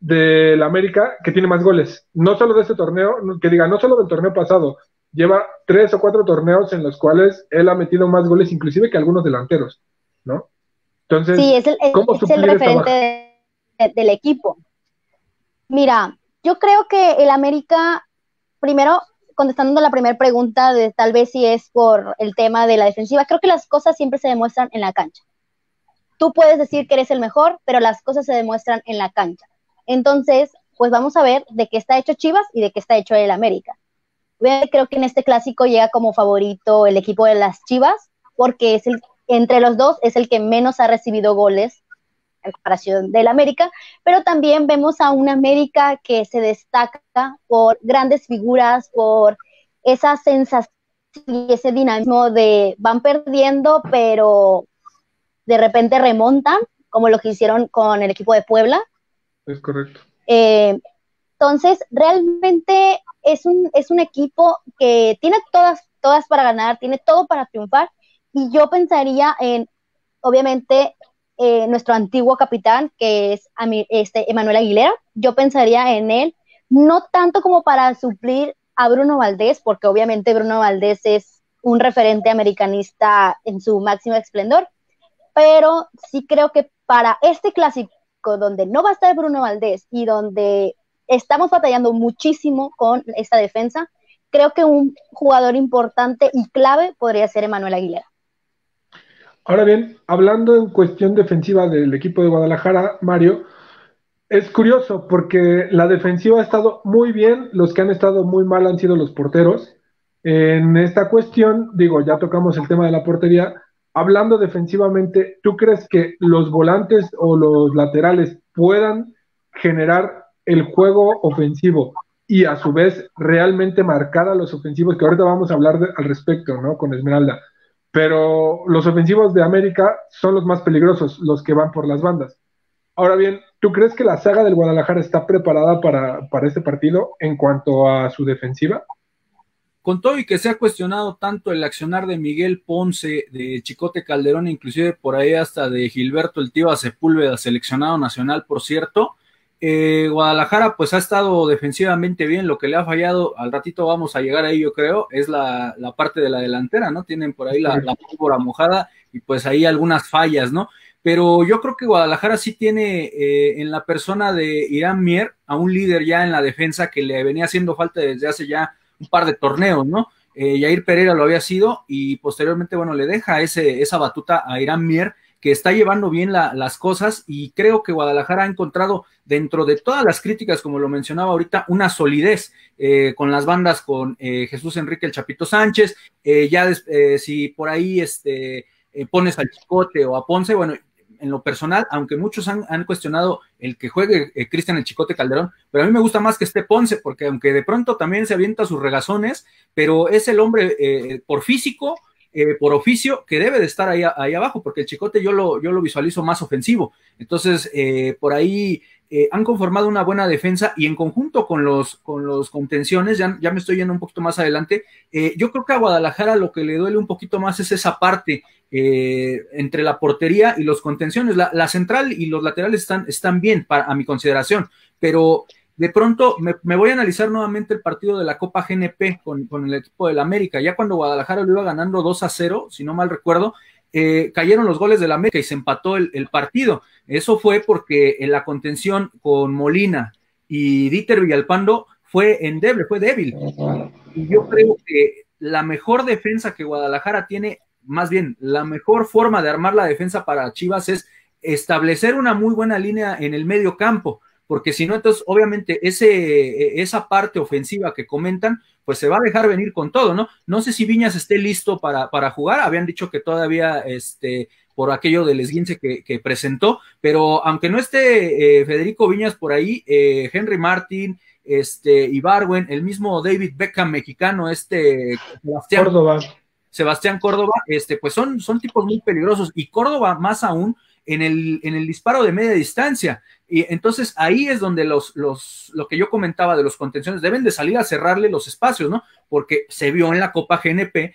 del América que tiene más goles. No solo de este torneo, que diga, no solo del torneo pasado, lleva tres o cuatro torneos en los cuales él ha metido más goles, inclusive que algunos delanteros, ¿no? Entonces, sí, es el, es el referente del equipo. Mira, yo creo que el América, primero, contestando la primera pregunta de tal vez si es por el tema de la defensiva, creo que las cosas siempre se demuestran en la cancha. Tú puedes decir que eres el mejor, pero las cosas se demuestran en la cancha. Entonces, pues vamos a ver de qué está hecho Chivas y de qué está hecho el América. Creo que en este clásico llega como favorito el equipo de las Chivas, porque es el, entre los dos es el que menos ha recibido goles comparación del América, pero también vemos a una América que se destaca por grandes figuras, por esa sensación y ese dinamismo de van perdiendo, pero de repente remontan, como lo que hicieron con el equipo de Puebla. Es correcto. Eh, entonces, realmente es un, es un equipo que tiene todas, todas para ganar, tiene todo para triunfar, y yo pensaría en, obviamente, eh, nuestro antiguo capitán, que es este, Emanuel Aguilera. Yo pensaría en él, no tanto como para suplir a Bruno Valdés, porque obviamente Bruno Valdés es un referente americanista en su máximo esplendor, pero sí creo que para este clásico donde no va a estar Bruno Valdés y donde estamos batallando muchísimo con esta defensa, creo que un jugador importante y clave podría ser Emanuel Aguilera. Ahora bien, hablando en cuestión defensiva del equipo de Guadalajara, Mario, es curioso porque la defensiva ha estado muy bien, los que han estado muy mal han sido los porteros. En esta cuestión, digo, ya tocamos el tema de la portería. Hablando defensivamente, ¿tú crees que los volantes o los laterales puedan generar el juego ofensivo y a su vez realmente marcar a los ofensivos, que ahorita vamos a hablar al respecto, ¿no? Con Esmeralda. Pero los ofensivos de América son los más peligrosos, los que van por las bandas. Ahora bien, ¿tú crees que la saga del Guadalajara está preparada para, para este partido en cuanto a su defensiva? con todo y que se ha cuestionado tanto el accionar de Miguel Ponce, de Chicote Calderón, inclusive por ahí hasta de Gilberto El Tío Sepúlveda, seleccionado nacional, por cierto, eh, Guadalajara pues ha estado defensivamente bien, lo que le ha fallado, al ratito vamos a llegar ahí yo creo, es la, parte de la delantera, ¿no? Tienen por ahí la, la pólvora mojada y pues ahí algunas fallas, ¿no? Pero yo creo que Guadalajara sí tiene eh, en la persona de Irán Mier a un líder ya en la defensa que le venía haciendo falta desde hace ya un par de torneos, ¿no? Eh, Jair Pereira lo había sido y posteriormente, bueno, le deja ese, esa batuta a Irán Mier, que está llevando bien las cosas y creo que Guadalajara ha encontrado dentro de todas las críticas, como lo mencionaba ahorita, una solidez eh, con las bandas con eh, Jesús Enrique el Chapito Sánchez, ya si por ahí este, pones al Chicote o a Ponce, bueno, en lo personal, aunque muchos han, cuestionado el que juegue eh, Cristian el Chicote Calderón, pero a mí me gusta más que esté Ponce, porque aunque de pronto también se avienta sus regazones, pero es el hombre eh, por físico, eh, por oficio, que debe de estar ahí, ahí, abajo, porque el Chicote yo lo, yo lo visualizo más ofensivo. Entonces, por ahí han conformado una buena defensa y en conjunto con los, con los contenciones, ya, ya me estoy yendo un poquito más adelante, yo creo que a Guadalajara lo que le duele un poquito más es esa parte eh, entre la portería y los contenciones. La, central y los laterales están, están bien para, a mi consideración, pero de pronto me, voy a analizar nuevamente el partido de la Copa GNP con, el equipo del América. Ya cuando Guadalajara lo iba ganando 2 a 0, si no mal recuerdo, eh, cayeron los goles del América y se empató el, partido. Eso fue porque en la contención con Molina y Dieter Villalpando fue endeble, fue débil. Y yo creo que la mejor defensa que Guadalajara tiene más bien, la mejor forma de armar la defensa para Chivas es establecer una muy buena línea en el medio campo, porque si no, entonces obviamente ese, e, esa parte ofensiva que comentan, pues se va a dejar venir con todo, ¿no? No sé si Viñas esté listo para, para jugar, habían dicho que todavía, este, por aquello del esguince que, que presentó, pero aunque no esté eh, Federico Viñas por ahí, eh, Henry Martin, este, Ibarwen, el mismo David Beckham mexicano, este, Córdoba Sebastián Córdoba, este, pues son, son tipos muy peligrosos y Córdoba más aún en el, en el disparo de media distancia. Y entonces ahí es donde los, los, lo que yo comentaba de los contenciones deben de salir a cerrarle los espacios, ¿no? Porque se vio en la Copa GNP, eh,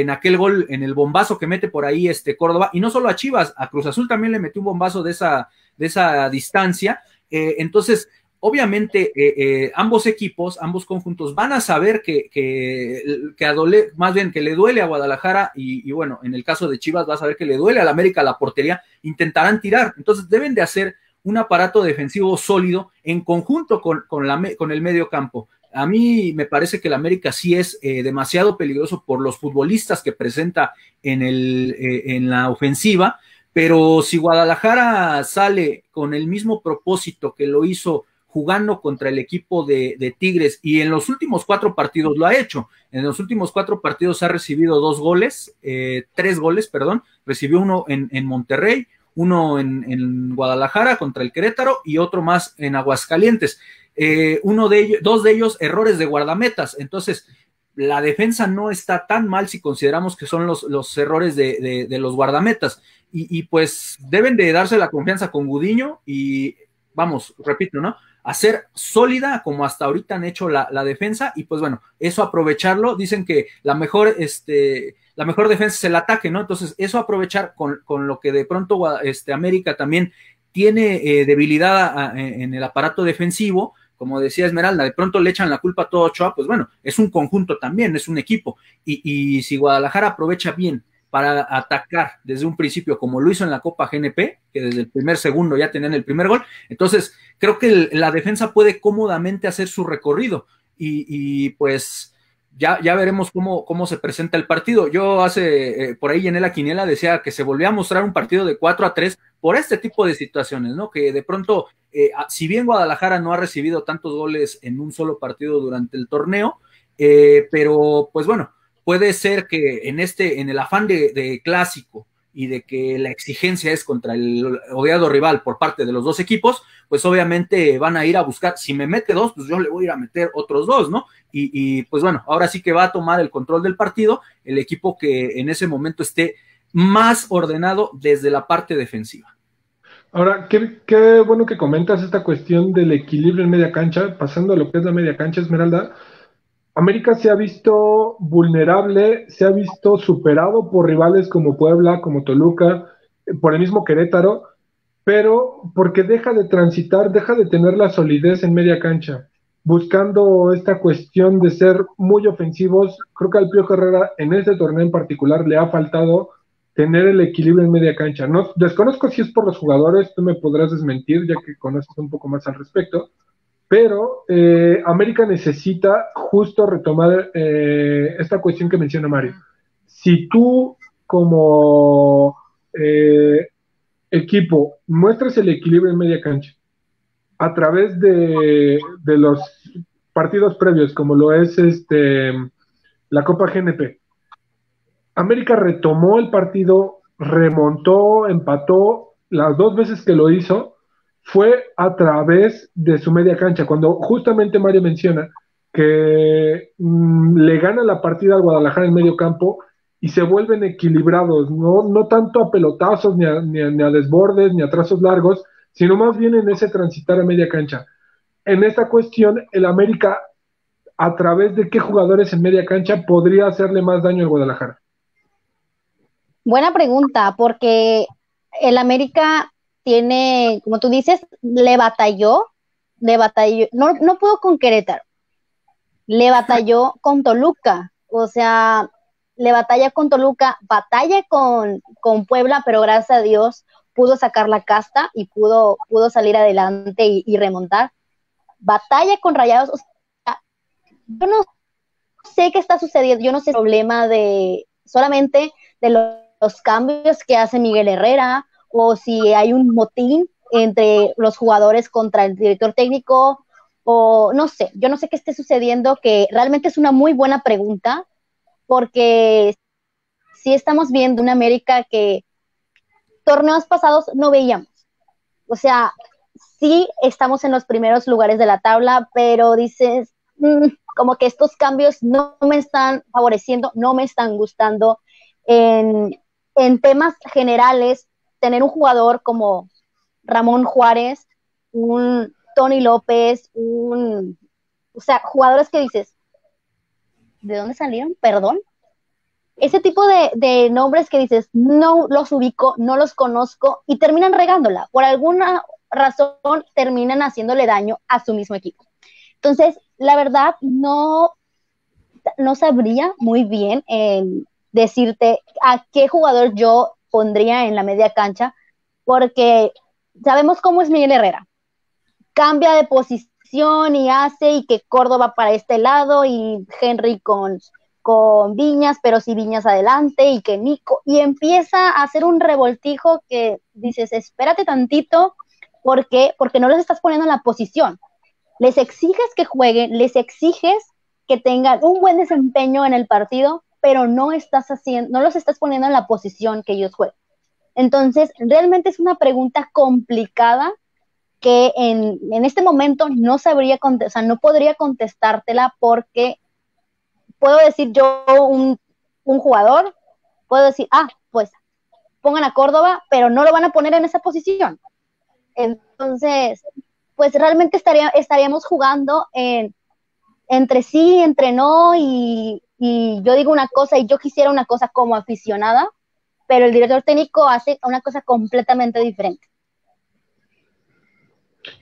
en aquel gol, en el bombazo que mete por ahí este Córdoba, y no solo a Chivas, a Cruz Azul también le metió un bombazo de esa, de esa distancia. Eh, entonces, obviamente eh, eh, ambos equipos, ambos conjuntos van a saber que, que, que más bien que le duele a Guadalajara y, bueno, en el caso de Chivas va a saber que le duele a la América la portería, intentarán tirar, entonces deben de hacer un aparato defensivo sólido en conjunto con, con, la, con el medio campo. A mí me parece que el América sí es eh, demasiado peligroso por los futbolistas que presenta en, el, en la ofensiva, pero si Guadalajara sale con el mismo propósito que lo hizo jugando contra el equipo de, Tigres y en los últimos cuatro partidos lo ha hecho. En los últimos cuatro partidos ha recibido dos goles, eh, tres goles, perdón. Recibió uno en, Monterrey, uno en, Guadalajara contra el Querétaro y otro más en Aguascalientes. Eh, uno de ellos, dos de ellos errores de guardametas. Entonces, la defensa no está tan mal si consideramos que son los, errores de, los guardametas. Y, pues deben de darse la confianza con Gudiño y vamos, repito, ¿no? Hacer sólida como hasta ahorita han hecho la, defensa y pues bueno, eso aprovecharlo, dicen que la mejor, este, la mejor defensa es el ataque, ¿no? Entonces, eso aprovechar con, lo que de pronto este, América también tiene eh, debilidad en el aparato defensivo, como decía Esmeralda, de pronto le echan la culpa a todo Ochoa, pues bueno, es un conjunto también, es un equipo. Y, y si Guadalajara aprovecha bien para atacar desde un principio, como lo hizo en la Copa GNP, que desde el primer segundo ya tenían el primer gol. Entonces, creo que la defensa puede cómodamente hacer su recorrido y, pues ya, ya veremos cómo, cómo, se presenta el partido. Yo hace, eh, por ahí en la quiniela decía que se volvía a mostrar un partido de 4 a 3 por este tipo de situaciones, ¿no? Que de pronto, eh, si bien Guadalajara no ha recibido tantos goles en un solo partido durante el torneo, eh, pero pues bueno, puede ser que en este, en el afán de, clásico y de que la exigencia es contra el odiado rival por parte de los dos equipos, pues obviamente van a ir a buscar, si me mete dos, pues yo le voy a ir a meter otros dos, ¿no? Y, pues bueno, ahora sí que va a tomar el control del partido el equipo que en ese momento esté más ordenado desde la parte defensiva. Ahora, qué, qué bueno que comentas esta cuestión del equilibrio en media cancha, pasando a lo que es la media cancha, Esmeralda América se ha visto vulnerable, se ha visto superado por rivales como Puebla, como Toluca, por el mismo Querétaro, pero porque deja de transitar, deja de tener la solidez en media cancha, buscando esta cuestión de ser muy ofensivos. Creo que al Pío Herrera en este torneo en particular le ha faltado tener el equilibrio en media cancha. No, desconozco si es por los jugadores, tú me podrás desmentir ya que conoces un poco más al respecto, pero eh, América necesita justo retomar eh, esta cuestión que menciona Mario. Si tú como eh, equipo muestras el equilibrio en media cancha a través de, de, los partidos previos, como lo es este la Copa GNP, América retomó el partido, remontó, empató las dos veces que lo hizo fue a través de su media cancha, cuando justamente Mario menciona que mm, le gana la partida al Guadalajara en medio campo y se vuelven equilibrados, no, no tanto a pelotazos, ni a, ni, a, desbordes, ni a trazos largos, sino más bien en ese transitar a media cancha. En esta cuestión, el América, a través de qué jugadores en media cancha podría hacerle más daño al Guadalajara. Buena pregunta, porque el América tiene, como tú dices, le batalló, le batalló, no, no pudo con Querétaro, le batalló con Toluca, o sea, le batalla con Toluca, batalla con, con Puebla, pero gracias a Dios pudo sacar la casta y pudo, pudo salir adelante y, remontar. Batalla con Rayados, o sea, yo no sé qué está sucediendo, yo no sé el problema de solamente de los cambios que hace Miguel Herrera, o si hay un motín entre los jugadores contra el director técnico o no sé, yo no sé qué esté sucediendo, que realmente es una muy buena pregunta, porque sí estamos viendo una América que torneos pasados no veíamos. O sea, sí estamos en los primeros lugares de la tabla, pero dices, mm, como que estos cambios no me están favoreciendo, no me están gustando. En, en temas generales, tener un jugador como Ramón Juárez, un Tony López, un, o sea, jugadores que dices, ¿de dónde salieron? Perdón. Ese tipo de, nombres que dices, no los ubico, no los conozco y terminan regándola. Por alguna razón terminan haciéndole daño a su mismo equipo. Entonces, la verdad, no, no sabría muy bien decirte a qué jugador yo pondría en la media cancha, porque sabemos cómo es Miguel Herrera. Cambia de posición y hace y que Córdoba para este lado y Henry con, con Viñas, pero si Viñas adelante y que Nico, y empieza a hacer un revoltijo que dices, espérate tantito, ¿por qué? Porque no les estás poniendo en la posición. Les exiges que jueguen, les exiges que tengan un buen desempeño en el partido, pero no estás haciendo, no los estás poniendo en la posición que ellos juegan. Entonces, realmente es una pregunta complicada que en, este momento no sabría contestar, o sea, no podría contestártela porque puedo decir yo un, un jugador, puedo decir, ah, pues pongan a Córdoba, pero no lo van a poner en esa posición. Entonces, pues realmente estaría, estaríamos jugando en, entre sí, entre no, y, y yo digo una cosa y yo quisiera una cosa como aficionada, pero el director técnico hace una cosa completamente diferente.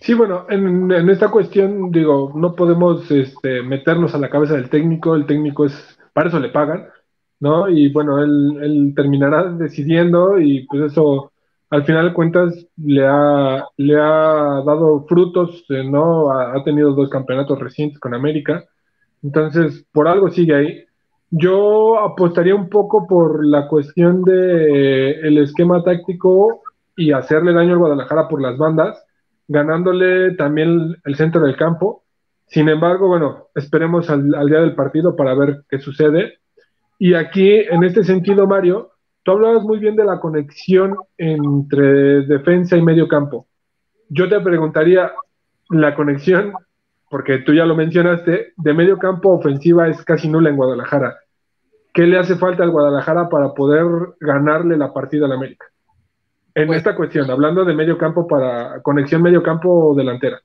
Sí, bueno, en, esta cuestión, digo, no podemos este, meternos a la cabeza del técnico, el técnico es, para eso le pagan, ¿no? Y bueno, él, terminará decidiendo y pues eso, al final de cuentas, le ha, le ha dado frutos, eh, ¿no? Ha, tenido dos campeonatos recientes con América, entonces, por algo sigue ahí. Yo apostaría un poco por la cuestión de el esquema táctico y hacerle daño al Guadalajara por las bandas, ganándole también el centro del campo. Sin embargo, bueno, esperemos al, día del partido para ver qué sucede. Y aquí, en este sentido, Mario, tú hablabas muy bien de la conexión entre defensa y medio campo. Yo te preguntaría, la conexión porque tú ya lo mencionaste, de medio campo ofensiva es casi nula en Guadalajara. ¿Qué le hace falta al Guadalajara para poder ganarle la partida al América? En pues esta cuestión, hablando de medio campo para conexión medio campo delantera.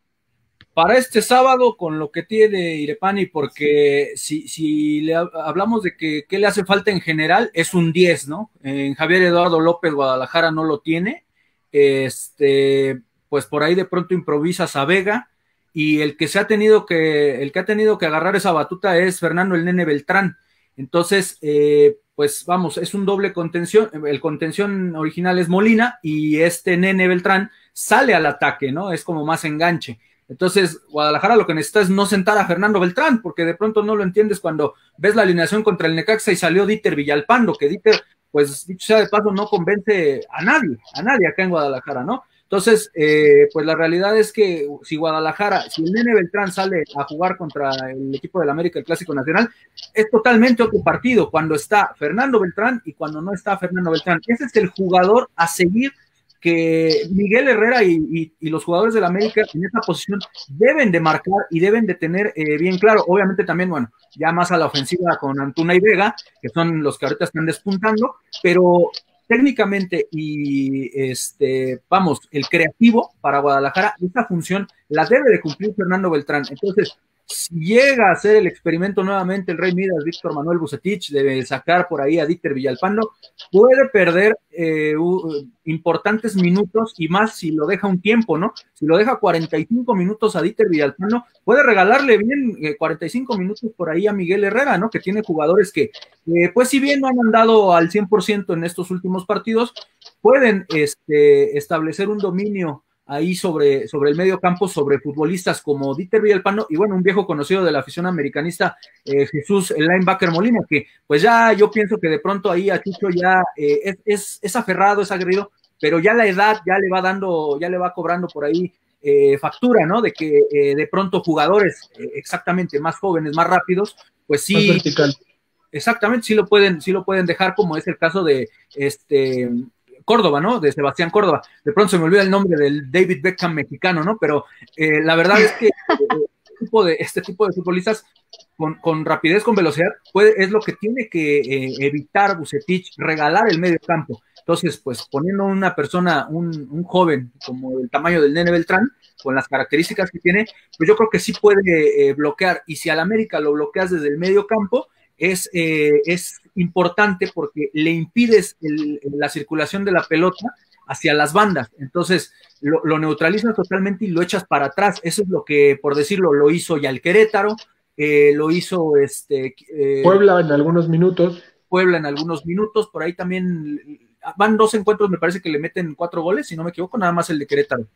Para este sábado, con lo que tiene Irepani, porque si, si le hablamos de que qué le hace falta en general, es un 10, ¿no? En Javier Eduardo López Guadalajara no lo tiene. Este, pues por ahí de pronto improvisa a Vega y el que se ha tenido que, el que ha tenido que agarrar esa batuta es Fernando el Nene Beltrán. Entonces, eh, pues vamos, es un doble contención, el contención original es Molina y este Nene Beltrán sale al ataque, ¿no? Es como más enganche. Entonces, Guadalajara lo que necesita es no sentar a Fernando Beltrán, porque de pronto no lo entiendes cuando ves la alineación contra el Necaxa y salió Dieter Villalpando, que Dieter, pues dicho sea de paso, no convence a nadie, a nadie acá en Guadalajara, ¿no? Entonces, eh, pues la realidad es que si Guadalajara, si el Nene Beltrán sale a jugar contra el equipo del América, el Clásico Nacional, es totalmente otro partido cuando está Fernando Beltrán y cuando no está Fernando Beltrán. Ese es el jugador a seguir que Miguel Herrera y, los jugadores del América en esa posición deben de marcar y deben de tener eh, bien claro. Obviamente también, bueno, ya más a la ofensiva con Antuna y Vega, que son los que ahorita están despuntando, pero técnicamente y este, vamos, el creativo para Guadalajara, esta función la debe de cumplir Fernando Beltrán. Entonces, si llega a hacer el experimento nuevamente el Rey Midas, Víctor Manuel Bucetich, de sacar por ahí a Dieter Villalpando, puede perder eh, importantes minutos y más si lo deja un tiempo, ¿no? Si lo deja 45 minutos a Dieter Villalpando, puede regalarle bien 45 eh, minutos por ahí a Miguel Herrera, ¿no? Que tiene jugadores que, pues si bien no han andado al 100% en estos últimos partidos, pueden este, establecer un dominio ahí sobre, sobre el medio campo, sobre futbolistas como Dieter Villalpano y bueno, un viejo conocido de la afición americanista, eh, Jesús, el linebacker Molina, que pues ya yo pienso que de pronto ahí a Chucho ya eh, es, es, aferrado, es aguerrido, pero ya la edad ya le va dando, ya le va cobrando por ahí eh, factura, ¿no? De que de pronto jugadores exactamente más jóvenes, más rápidos, pues sí. Exactamente, sí lo pueden, sí lo pueden dejar, como es el caso de este Córdoba, ¿no? De Sebastián Córdoba. De pronto se me olvida el nombre del David Beckham mexicano, ¿no? Pero eh, la verdad es que eh, este, tipo de, este tipo de futbolistas con, rapidez, con velocidad, puede, es lo que tiene que eh, evitar Bucetich, regalar el medio campo. Entonces, pues poniendo una persona, un, un, joven como el tamaño del Nene Beltrán, con las características que tiene, pues yo creo que sí puede bloquear. Y si al América lo bloqueas desde el medio campo, es, eh, es importante porque le impides la circulación de la pelota hacia las bandas. Entonces, lo, neutralizas totalmente y lo echas para atrás. Eso es lo que, por decirlo, lo hizo ya el Querétaro, eh, lo hizo este... Eh, Puebla en algunos minutos. Puebla en algunos minutos, por ahí también van dos encuentros, me parece que le meten cuatro goles, si no me equivoco, nada más el de Querétaro.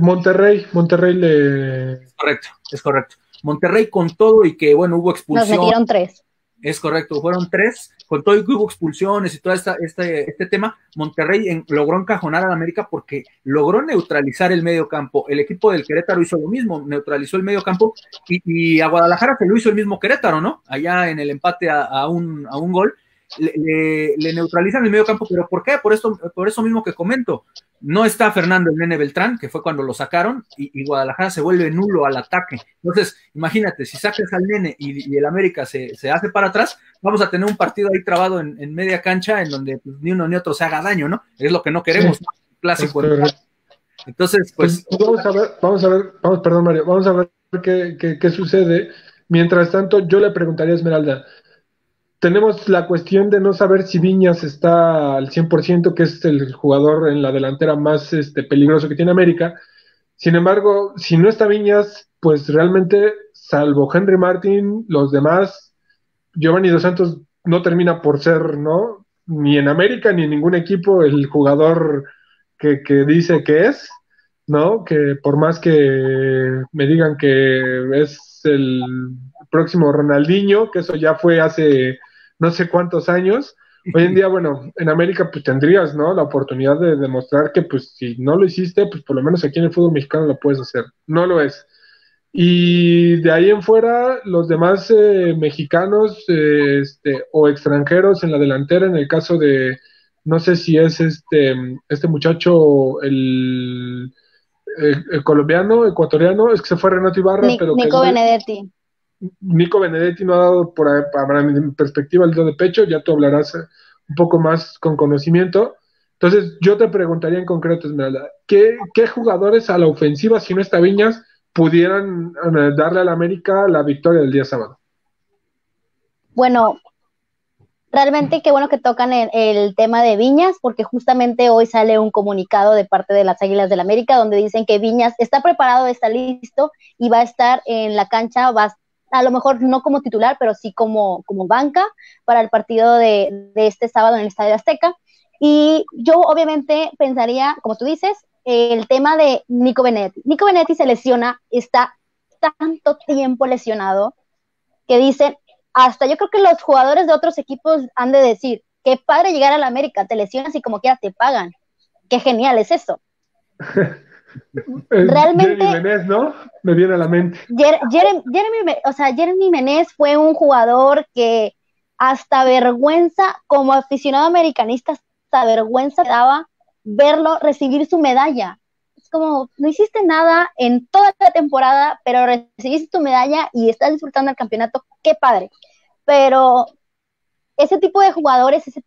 Monterrey, Monterrey le... Es correcto, es correcto. Monterrey con todo y que, bueno, hubo expulsión. Nos metieron tres. Es correcto, fueron tres, con todo y que expulsiones y todo esta, este, este tema, Monterrey logró encajonar a la América porque logró neutralizar el medio campo. El equipo del Querétaro hizo lo mismo, neutralizó el medio campo y, a Guadalajara se lo hizo el mismo Querétaro, ¿no? Allá en el empate a, un, a un gol le, neutralizan el medio campo, pero ¿por qué? Por eso, por eso mismo que comento. No está Fernando el Nene Beltrán, que fue cuando lo sacaron, y, Guadalajara se vuelve nulo al ataque. Entonces, imagínate, si sacas al Nene y, el América se, hace para atrás, vamos a tener un partido ahí trabado en, media cancha en donde pues, ni uno ni otro se haga daño, ¿no? Es lo que no queremos, clásico. Entonces, pues, pues... Vamos a ver, vamos a ver, vamos, perdón Mario, vamos a ver qué, qué sucede. Mientras tanto, yo le preguntaría a Esmeralda, tenemos la cuestión de no saber si Viñas está al 100%, que es el jugador en la delantera más este, peligroso que tiene América, Sin embargo, si no está Viñas, pues realmente, salvo Henry Martin, los demás, Giovanni Dos Santos no termina por ser, ¿no? Ni en América ni en ningún equipo el jugador que, que dice que es, ¿no? Que por más que me digan que es el próximo Ronaldinho, que eso ya fue hace no sé cuántos años, hoy en día, bueno, en América pues tendrías, ¿no? La oportunidad de demostrar que pues si no lo hiciste, pues por lo menos aquí en el fútbol mexicano lo puedes hacer. No lo es. Y de ahí en fuera, los demás eh, mexicanos eh, este, o extranjeros en la delantera, en el caso de, no sé si es este, este muchacho, el, colombiano, ecuatoriano, es que se fue Renato Ibarra, pero... Nico Benedetti. Nico Benedetti no ha dado, por, para mi perspectiva, el dedo de pecho, ya tú hablarás un poco más con conocimiento. Entonces, yo te preguntaría en concreto, Esmeralda, ¿qué, ¿qué jugadores a la ofensiva, si no está Viñas, pudieran eh, darle a la América la victoria del día sábado? Bueno, realmente qué bueno que tocan el, tema de Viñas, porque justamente hoy sale un comunicado de parte de las Águilas del la América donde dicen que Viñas está preparado, está listo y va a estar en la cancha, va a lo mejor no como titular, pero sí como, como banca para el partido de, este sábado en el Estadio Azteca. Y yo obviamente pensaría, como tú dices, el tema de Nico Benetti. Nico Benetti se lesiona, está tanto tiempo lesionado que dicen, hasta yo creo que los jugadores de otros equipos han de decir, qué padre llegar a la América, te lesionas y como quiera te pagan. Qué genial es eso. Realmente. Jeremy Menez, ¿no? Me viene a la mente. Jeremy, o sea, Jeremy Menez fue un jugador que hasta vergüenza, como aficionado americanista, hasta vergüenza daba verlo recibir su medalla. Es como, no hiciste nada en toda la temporada, pero recibiste tu medalla y estás disfrutando el campeonato, qué padre. Pero ese tipo de jugadores, ese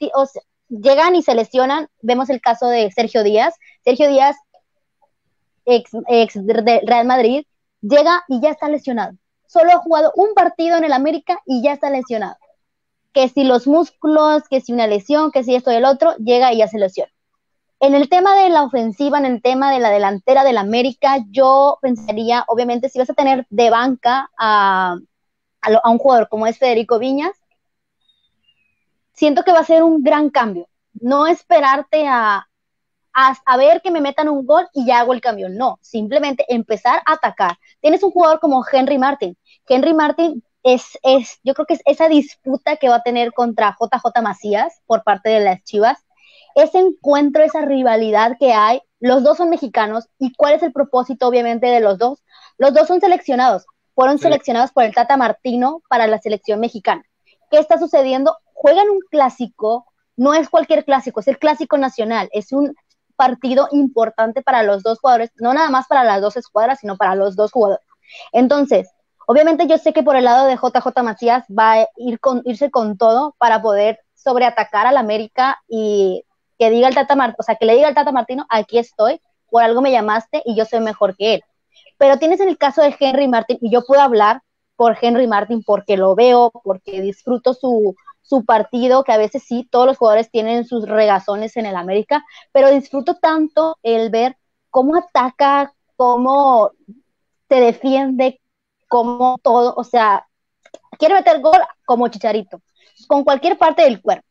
llegan y se lesionan. Vemos el caso de Sergio Díaz. Sergio Díaz, ex, ex Real Madrid, llega y ya está lesionado. Solo ha jugado un partido en el América y ya está lesionado. Que si los músculos, que si una lesión, que si esto y el otro, llega y ya se lesiona. En el tema de la ofensiva, en el tema de la delantera del América, yo pensaría, obviamente, si vas a tener de banca a, un jugador como es Federico Viñas, siento que va a ser un gran cambio. No esperarte a, a, ver que me metan un gol y ya hago el cambio. No, simplemente empezar a atacar. Tienes un jugador como Henry Martin. Henry Martin es, es, yo creo que es esa disputa que va a tener contra JJ Macías por parte de las Chivas ese encuentro, esa rivalidad que hay, los dos son mexicanos y cuál es el propósito obviamente de los dos. Los dos son seleccionados, fueron seleccionados por el Tata Martino para la selección mexicana. ¿Qué está sucediendo? Juegan un clásico, no es cualquier clásico, es el clásico nacional, es un partido importante para los dos jugadores, no nada más para las dos escuadras, sino para los dos jugadores. Entonces, obviamente yo sé que por el lado de JJ Macías va a ir con, irse con todo para poder sobreatacar al América y que diga el Tata Martino, o sea, que le diga al Tata Martino, aquí estoy, por algo me llamaste y yo soy mejor que él. Pero tienes en el caso de Henry Martin, y yo puedo hablar por Henry Martin porque lo veo, porque disfruto su, su partido, que a veces sí, todos los jugadores tienen sus regazones en el América, pero disfruto tanto el ver cómo ataca, cómo se defiende, cómo todo, o sea, quiere meter gol como chicharito, con cualquier parte del cuerpo.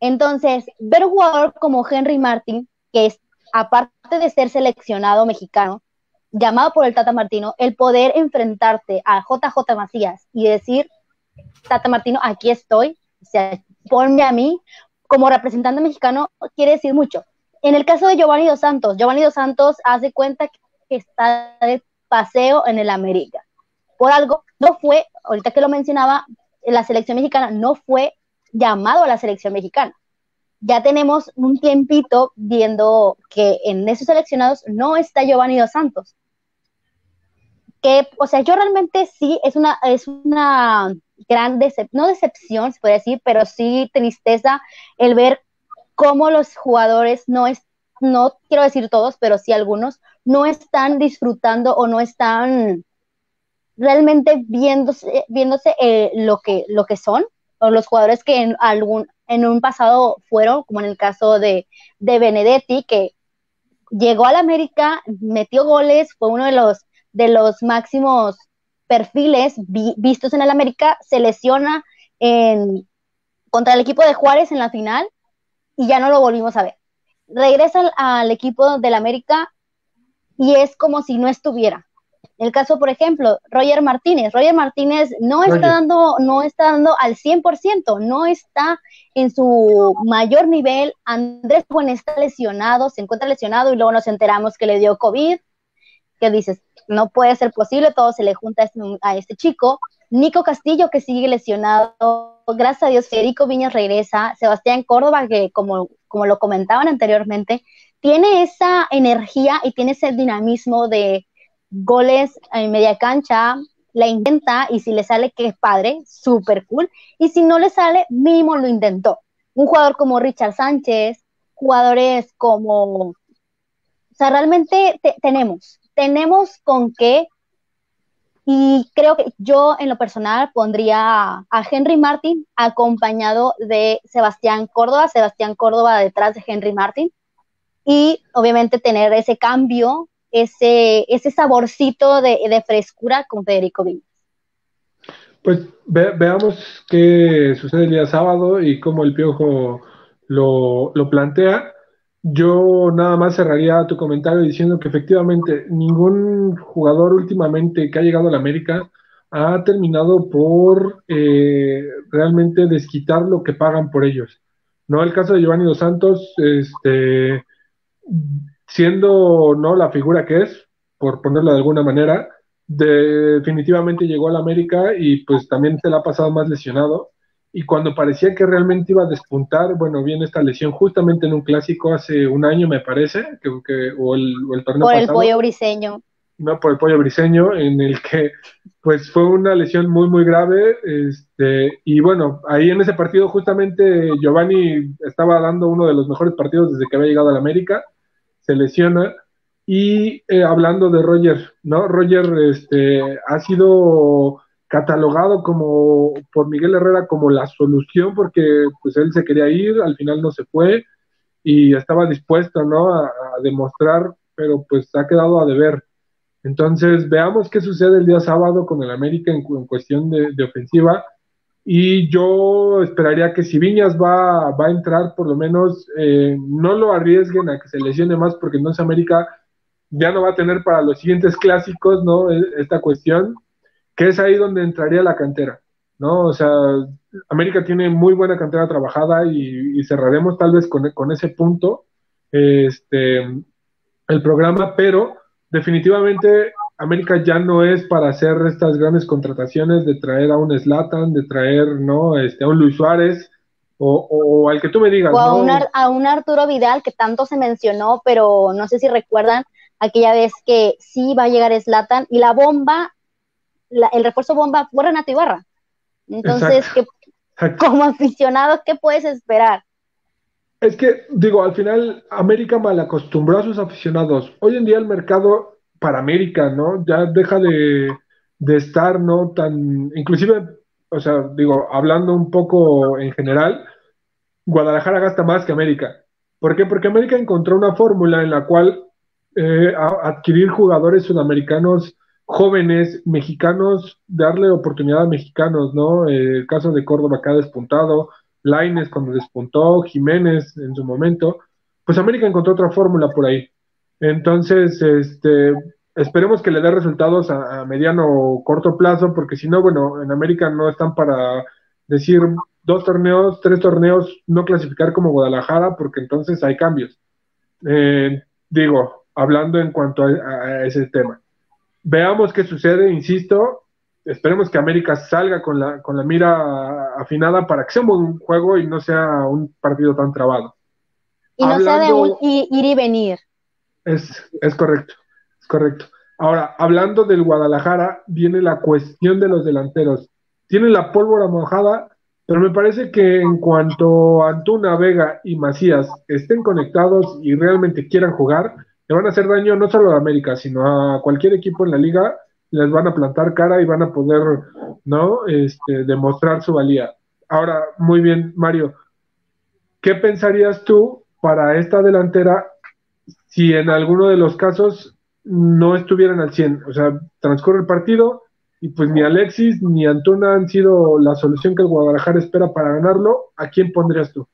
Entonces, ver un jugador como Henry Martin, que es, aparte de ser seleccionado mexicano, llamado por el Tata Martino, el poder enfrentarte a JJ Macías y decir, Tata Martino, aquí estoy, o sea, ponme a mí, como representante mexicano, quiere decir mucho. En el caso de Giovanni Dos Santos, Giovanni Dos Santos hace cuenta que está de paseo en el América. Por algo, no fue, ahorita que lo mencionaba, la selección mexicana no fue llamado a la selección mexicana. Ya tenemos un tiempito viendo que en esos seleccionados no está Giovanni Dos Santos. Que, o sea, yo realmente sí, es una, es una gran decepción, no decepción, se puede decir, pero sí tristeza el ver cómo los jugadores no es, no quiero decir todos, pero sí algunos, no están disfrutando o no están realmente viéndose, viéndose eh, lo, que, lo que son, o los jugadores que en, algún, en un pasado fueron, como en el caso de, de Benedetti, que llegó al América, metió goles, fue uno de los, de los máximos perfiles vistos en el América, se lesiona en, contra el equipo de Juárez en la final y ya no lo volvimos a ver. Regresa al, equipo del América y es como si no estuviera. El caso, por ejemplo, Roger Martínez. Roger Martínez no está dando, no está dando al 100%, no está en su mayor nivel. Andrés Juan está lesionado, se encuentra lesionado y luego nos enteramos que le dio COVID. Que dices, no puede ser posible, todo se le junta a este, a este chico. Nico Castillo, que sigue lesionado. Gracias a Dios, Federico Viñas regresa. Sebastián Córdoba, que como, como lo comentaban anteriormente, tiene esa energía y tiene ese dinamismo de goles en media cancha, la intenta y si le sale, que es padre, súper cool. Y si no le sale, mínimo lo intentó. Un jugador como Richard Sánchez, jugadores como... O sea, realmente tenemos, tenemos con qué. Y creo que yo en lo personal pondría a Henry Martin acompañado de Sebastián Córdoba, Sebastián Córdoba detrás de Henry Martin. Y obviamente tener ese cambio ese, ese saborcito de, frescura con Federico Viñas. Pues veamos qué sucede el día sábado y cómo el Piojo lo, plantea. Yo nada más cerraría tu comentario diciendo que efectivamente ningún jugador últimamente que ha llegado a la América ha terminado por eh, realmente desquitar lo que pagan por ellos. No el caso de Giovanni Dos Santos, este, siendo no la figura que es, por ponerlo de alguna manera, definitivamente llegó a la América y pues también se la ha pasado más lesionado. Y cuando parecía que realmente iba a despuntar, bueno, viene esta lesión justamente en un clásico hace un año, me parece, que, o, el, o torneo Por el pollo briseño. No, por el pollo briseño, en el que pues fue una lesión muy, muy grave. Este, y bueno, ahí en ese partido justamente Giovanni estaba dando uno de los mejores partidos desde que había llegado a la América se lesiona. Y eh, hablando de Roger, ¿no? Roger este, ha sido catalogado como por Miguel Herrera como la solución porque pues él se quería ir, al final no se fue y estaba dispuesto, ¿no? A, demostrar, pero pues ha quedado a deber. Entonces, veamos qué sucede el día sábado con el América en, cuestión de, ofensiva. Y yo esperaría que si Viñas va, a entrar, por lo menos eh, no lo arriesguen a que se lesione más, porque entonces América ya no va a tener para los siguientes clásicos, ¿no? E, esta cuestión, que es ahí donde entraría la cantera, ¿no? O sea, América tiene muy buena cantera trabajada y, cerraremos tal vez con, con, ese punto este, el programa, pero definitivamente América ya no es para hacer estas grandes contrataciones de traer a un Slatan, de traer, ¿no? Este, a un Luis Suárez, o, al que tú me digas. O a, un a un Arturo Vidal que tanto se mencionó, pero no sé si recuerdan aquella vez que sí va a llegar Slatan y la bomba, el refuerzo bomba fue Renato Ibarra. Entonces, como aficionados, ¿qué puedes esperar? Es que, digo, al final América mal acostumbró a sus aficionados. Hoy en día el mercado para América, ¿no? Ya deja de, estar, ¿no? Tan, inclusive, o sea, digo, hablando un poco en general, Guadalajara gasta más que América. ¿Por qué? Porque América encontró una fórmula en la cual eh, adquirir jugadores sudamericanos jóvenes, mexicanos, darle oportunidad a mexicanos, ¿no? Eh, el caso de Córdoba ha despuntado, Laines cuando despuntó, Jiménez en su momento, pues América encontró otra fórmula por ahí. Entonces, este, esperemos que le dé resultados a, mediano o corto plazo, porque si no, bueno, en América no están para decir dos torneos, tres torneos, no clasificar como Guadalajara, porque entonces hay cambios. Eh, digo, hablando en cuanto a, ese tema. Veamos qué sucede, insisto, esperemos que América salga con la, con la mira afinada para que sea un buen juego y no sea un partido tan trabado. Y no sea de un ir y venir. Es, es correcto, es correcto. Ahora, hablando del Guadalajara, viene la cuestión de los delanteros. Tienen la pólvora mojada, pero me parece que en cuanto Antuna, Vega y Macías estén conectados y realmente quieran jugar, le van a hacer daño no solo a América, sino a cualquier equipo en la liga, les van a plantar cara y van a poder, ¿no? Este, demostrar su valía. Ahora, muy bien, Mario, ¿qué pensarías tú para esta delantera si en alguno de los casos no estuvieran al 100. O sea, transcurre el partido y pues ni Alexis ni Antuna han sido la solución que el Guadalajara espera para ganarlo. ¿A quién pondrías tú?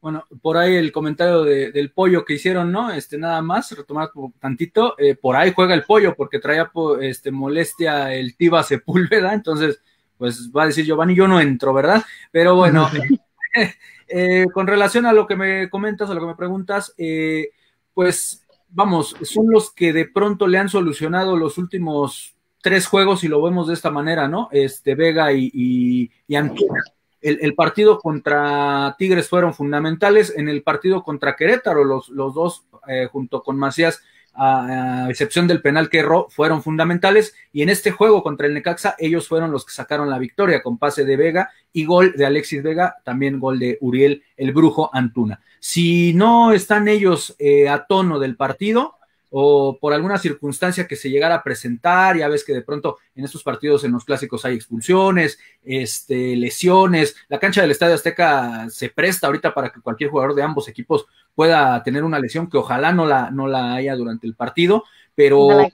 Bueno, por ahí el comentario del pollo que hicieron, ¿no? Este, nada más, retomar tantito, eh, por ahí juega el pollo porque traía este, molestia el Tiba Sepúlveda, entonces, pues va a decir Giovanni, yo no entro, ¿verdad? Pero bueno, eh, con relación a lo que me comentas, a lo que me preguntas, eh, pues vamos, son los que de pronto le han solucionado los últimos tres juegos, y lo vemos de esta manera, ¿no? Este, Vega y, y, y Antuna el, partido contra Tigres fueron fundamentales, en el partido contra Querétaro los, dos eh, junto con Macías, a, excepción del penal que erró, fueron fundamentales y en este juego contra el Necaxa ellos fueron los que sacaron la victoria con pase de Vega y gol de Alexis Vega, también gol de Uriel el Brujo Antuna. Si no están ellos eh, a tono del partido, o por alguna circunstancia que se llegara a presentar, ya ves que de pronto en estos partidos en los clásicos hay expulsiones, este, lesiones, la cancha del Estadio Azteca se presta ahorita para que cualquier jugador de ambos equipos pueda tener una lesión que ojalá no la, no la haya durante el partido, pero,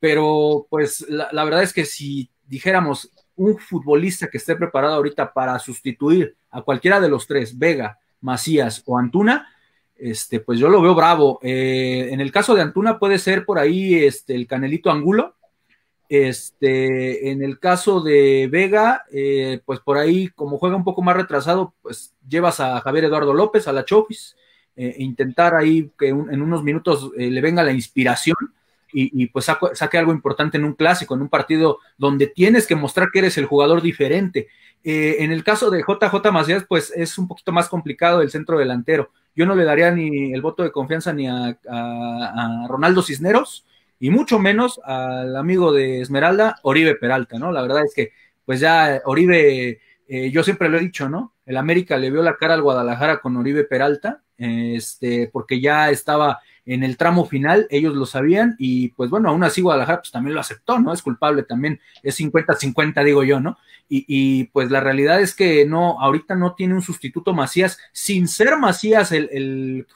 pero pues la, la verdad es que si dijéramos un futbolista que esté preparado ahorita para sustituir a cualquiera de los tres, Vega, Macías o Antuna, este, pues yo lo veo bravo. Eh, en el caso de Antuna puede ser por ahí este, el Canelito Angulo. Este, en el caso de Vega, eh, pues por ahí, como juega un poco más retrasado, pues llevas a Javier Eduardo López, a la Chofis, eh, e intentar ahí que en unos minutos le venga la inspiración y, pues saque algo importante en un clásico, en un partido donde tienes que mostrar que eres el jugador diferente. en el caso de JJ Macías, pues es un poquito más complicado el centro delantero yo no le daría ni el voto de confianza ni a, Ronaldo Cisneros, y mucho menos al amigo de Esmeralda, Oribe Peralta, ¿no? La verdad es que, pues ya Oribe, eh, yo siempre lo he dicho, ¿no? El América le vio la cara al Guadalajara con Oribe Peralta, este, porque ya estaba en el tramo final, ellos lo sabían, y pues bueno, aún así Guadalajara pues también lo aceptó, ¿no? Es culpable también, es 50-50, digo yo, ¿no? Y, pues la realidad es que no, ahorita no tiene un sustituto Macías, sin ser Macías el, el,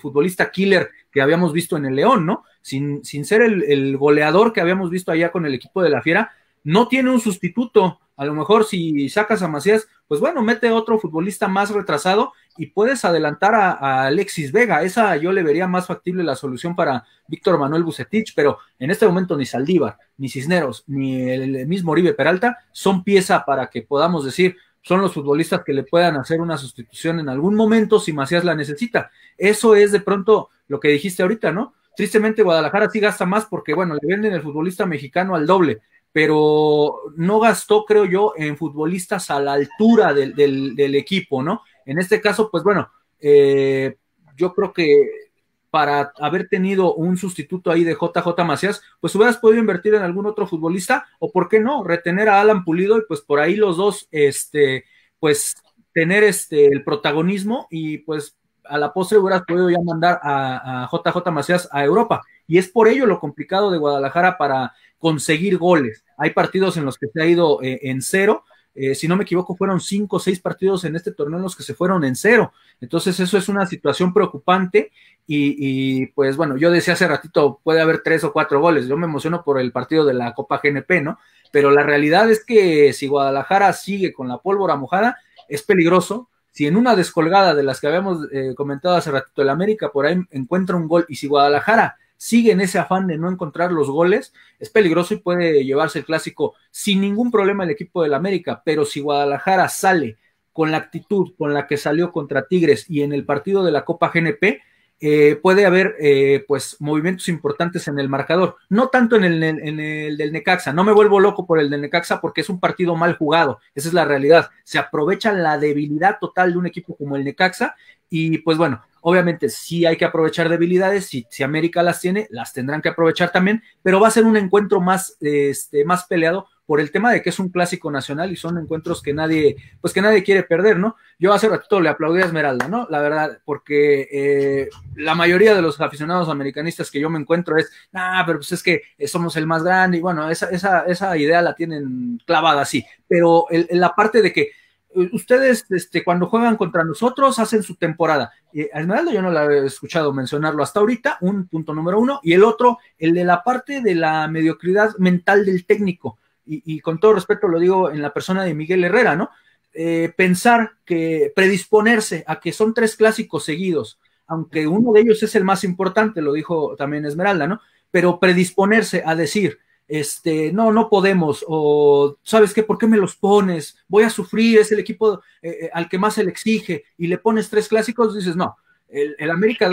futbolista killer que habíamos visto en el León, ¿no? Sin, sin ser el, el, goleador que habíamos visto allá con el equipo de la Fiera, no tiene un sustituto. A lo mejor si sacas a Macías, pues bueno, mete otro futbolista más retrasado y puedes adelantar a, Alexis Vega. Esa yo le vería más factible la solución para Víctor Manuel Bucetich, pero en este momento ni Saldívar, ni Cisneros, ni el mismo Oribe Peralta son pieza para que podamos decir son los futbolistas que le puedan hacer una sustitución en algún momento si Macías la necesita. Eso es de pronto lo que dijiste ahorita, ¿no? Tristemente Guadalajara sí gasta más porque, bueno, le venden el futbolista mexicano al doble, pero no gastó, creo yo, en futbolistas a la altura del, del equipo, ¿no? En este caso, pues bueno, eh, yo creo que para haber tenido un sustituto ahí de JJ Macías, pues hubieras podido invertir en algún otro futbolista, o por qué no, retener a Alan Pulido y pues por ahí los dos, este, pues tener este el protagonismo y pues a la postre hubieras podido ya mandar a, JJ Macías a Europa. Y es por ello lo complicado de Guadalajara para conseguir goles. Hay partidos en los que se ha ido eh, en cero, eh, si no me equivoco, fueron cinco o seis partidos en este torneo en los que se fueron en cero. Entonces, eso es una situación preocupante. Y, pues bueno, yo decía hace ratito, puede haber tres o cuatro goles. Yo me emociono por el partido de la Copa GNP, ¿no? Pero la realidad es que si Guadalajara sigue con la pólvora mojada, es peligroso. Si en una descolgada de las que habíamos eh, comentado hace ratito, el América por ahí encuentra un gol y si Guadalajara sigue en ese afán de no encontrar los goles, es peligroso y puede llevarse el clásico sin ningún problema el equipo del América, pero si Guadalajara sale con la actitud con la que salió contra Tigres y en el partido de la Copa GNP, eh, puede haber eh, pues movimientos importantes en el marcador, no tanto en el, en el, del Necaxa, no me vuelvo loco por el del Necaxa porque es un partido mal jugado, esa es la realidad, se aprovecha la debilidad total de un equipo como el Necaxa y pues bueno, obviamente sí hay que aprovechar debilidades, si, si América las tiene, las tendrán que aprovechar también, pero va a ser un encuentro más, este, más peleado por el tema de que es un clásico nacional y son encuentros que nadie, pues que nadie quiere perder, ¿no? Yo hace ratito le aplaudí a Esmeralda, ¿no? La verdad, porque eh, la mayoría de los aficionados americanistas que yo me encuentro es, ah, pero pues es que somos el más grande y bueno, esa, esa, esa idea la tienen clavada así, pero la parte de que eh, ustedes este, cuando juegan contra nosotros hacen su temporada. Eh, Esmeralda yo no la he escuchado mencionarlo hasta ahorita, un punto número uno, y el otro, el de la parte de la mediocridad mental del técnico, y, con todo respeto lo digo en la persona de Miguel Herrera, ¿no? Eh, pensar que predisponerse a que son tres clásicos seguidos, aunque uno de ellos es el más importante, lo dijo también Esmeralda, ¿no? Pero predisponerse a decir, este, no, no podemos, o sabes qué, ¿por qué me los pones? Voy a sufrir, es el equipo eh, eh, al que más se le exige, y le pones tres clásicos, dices, no, el, América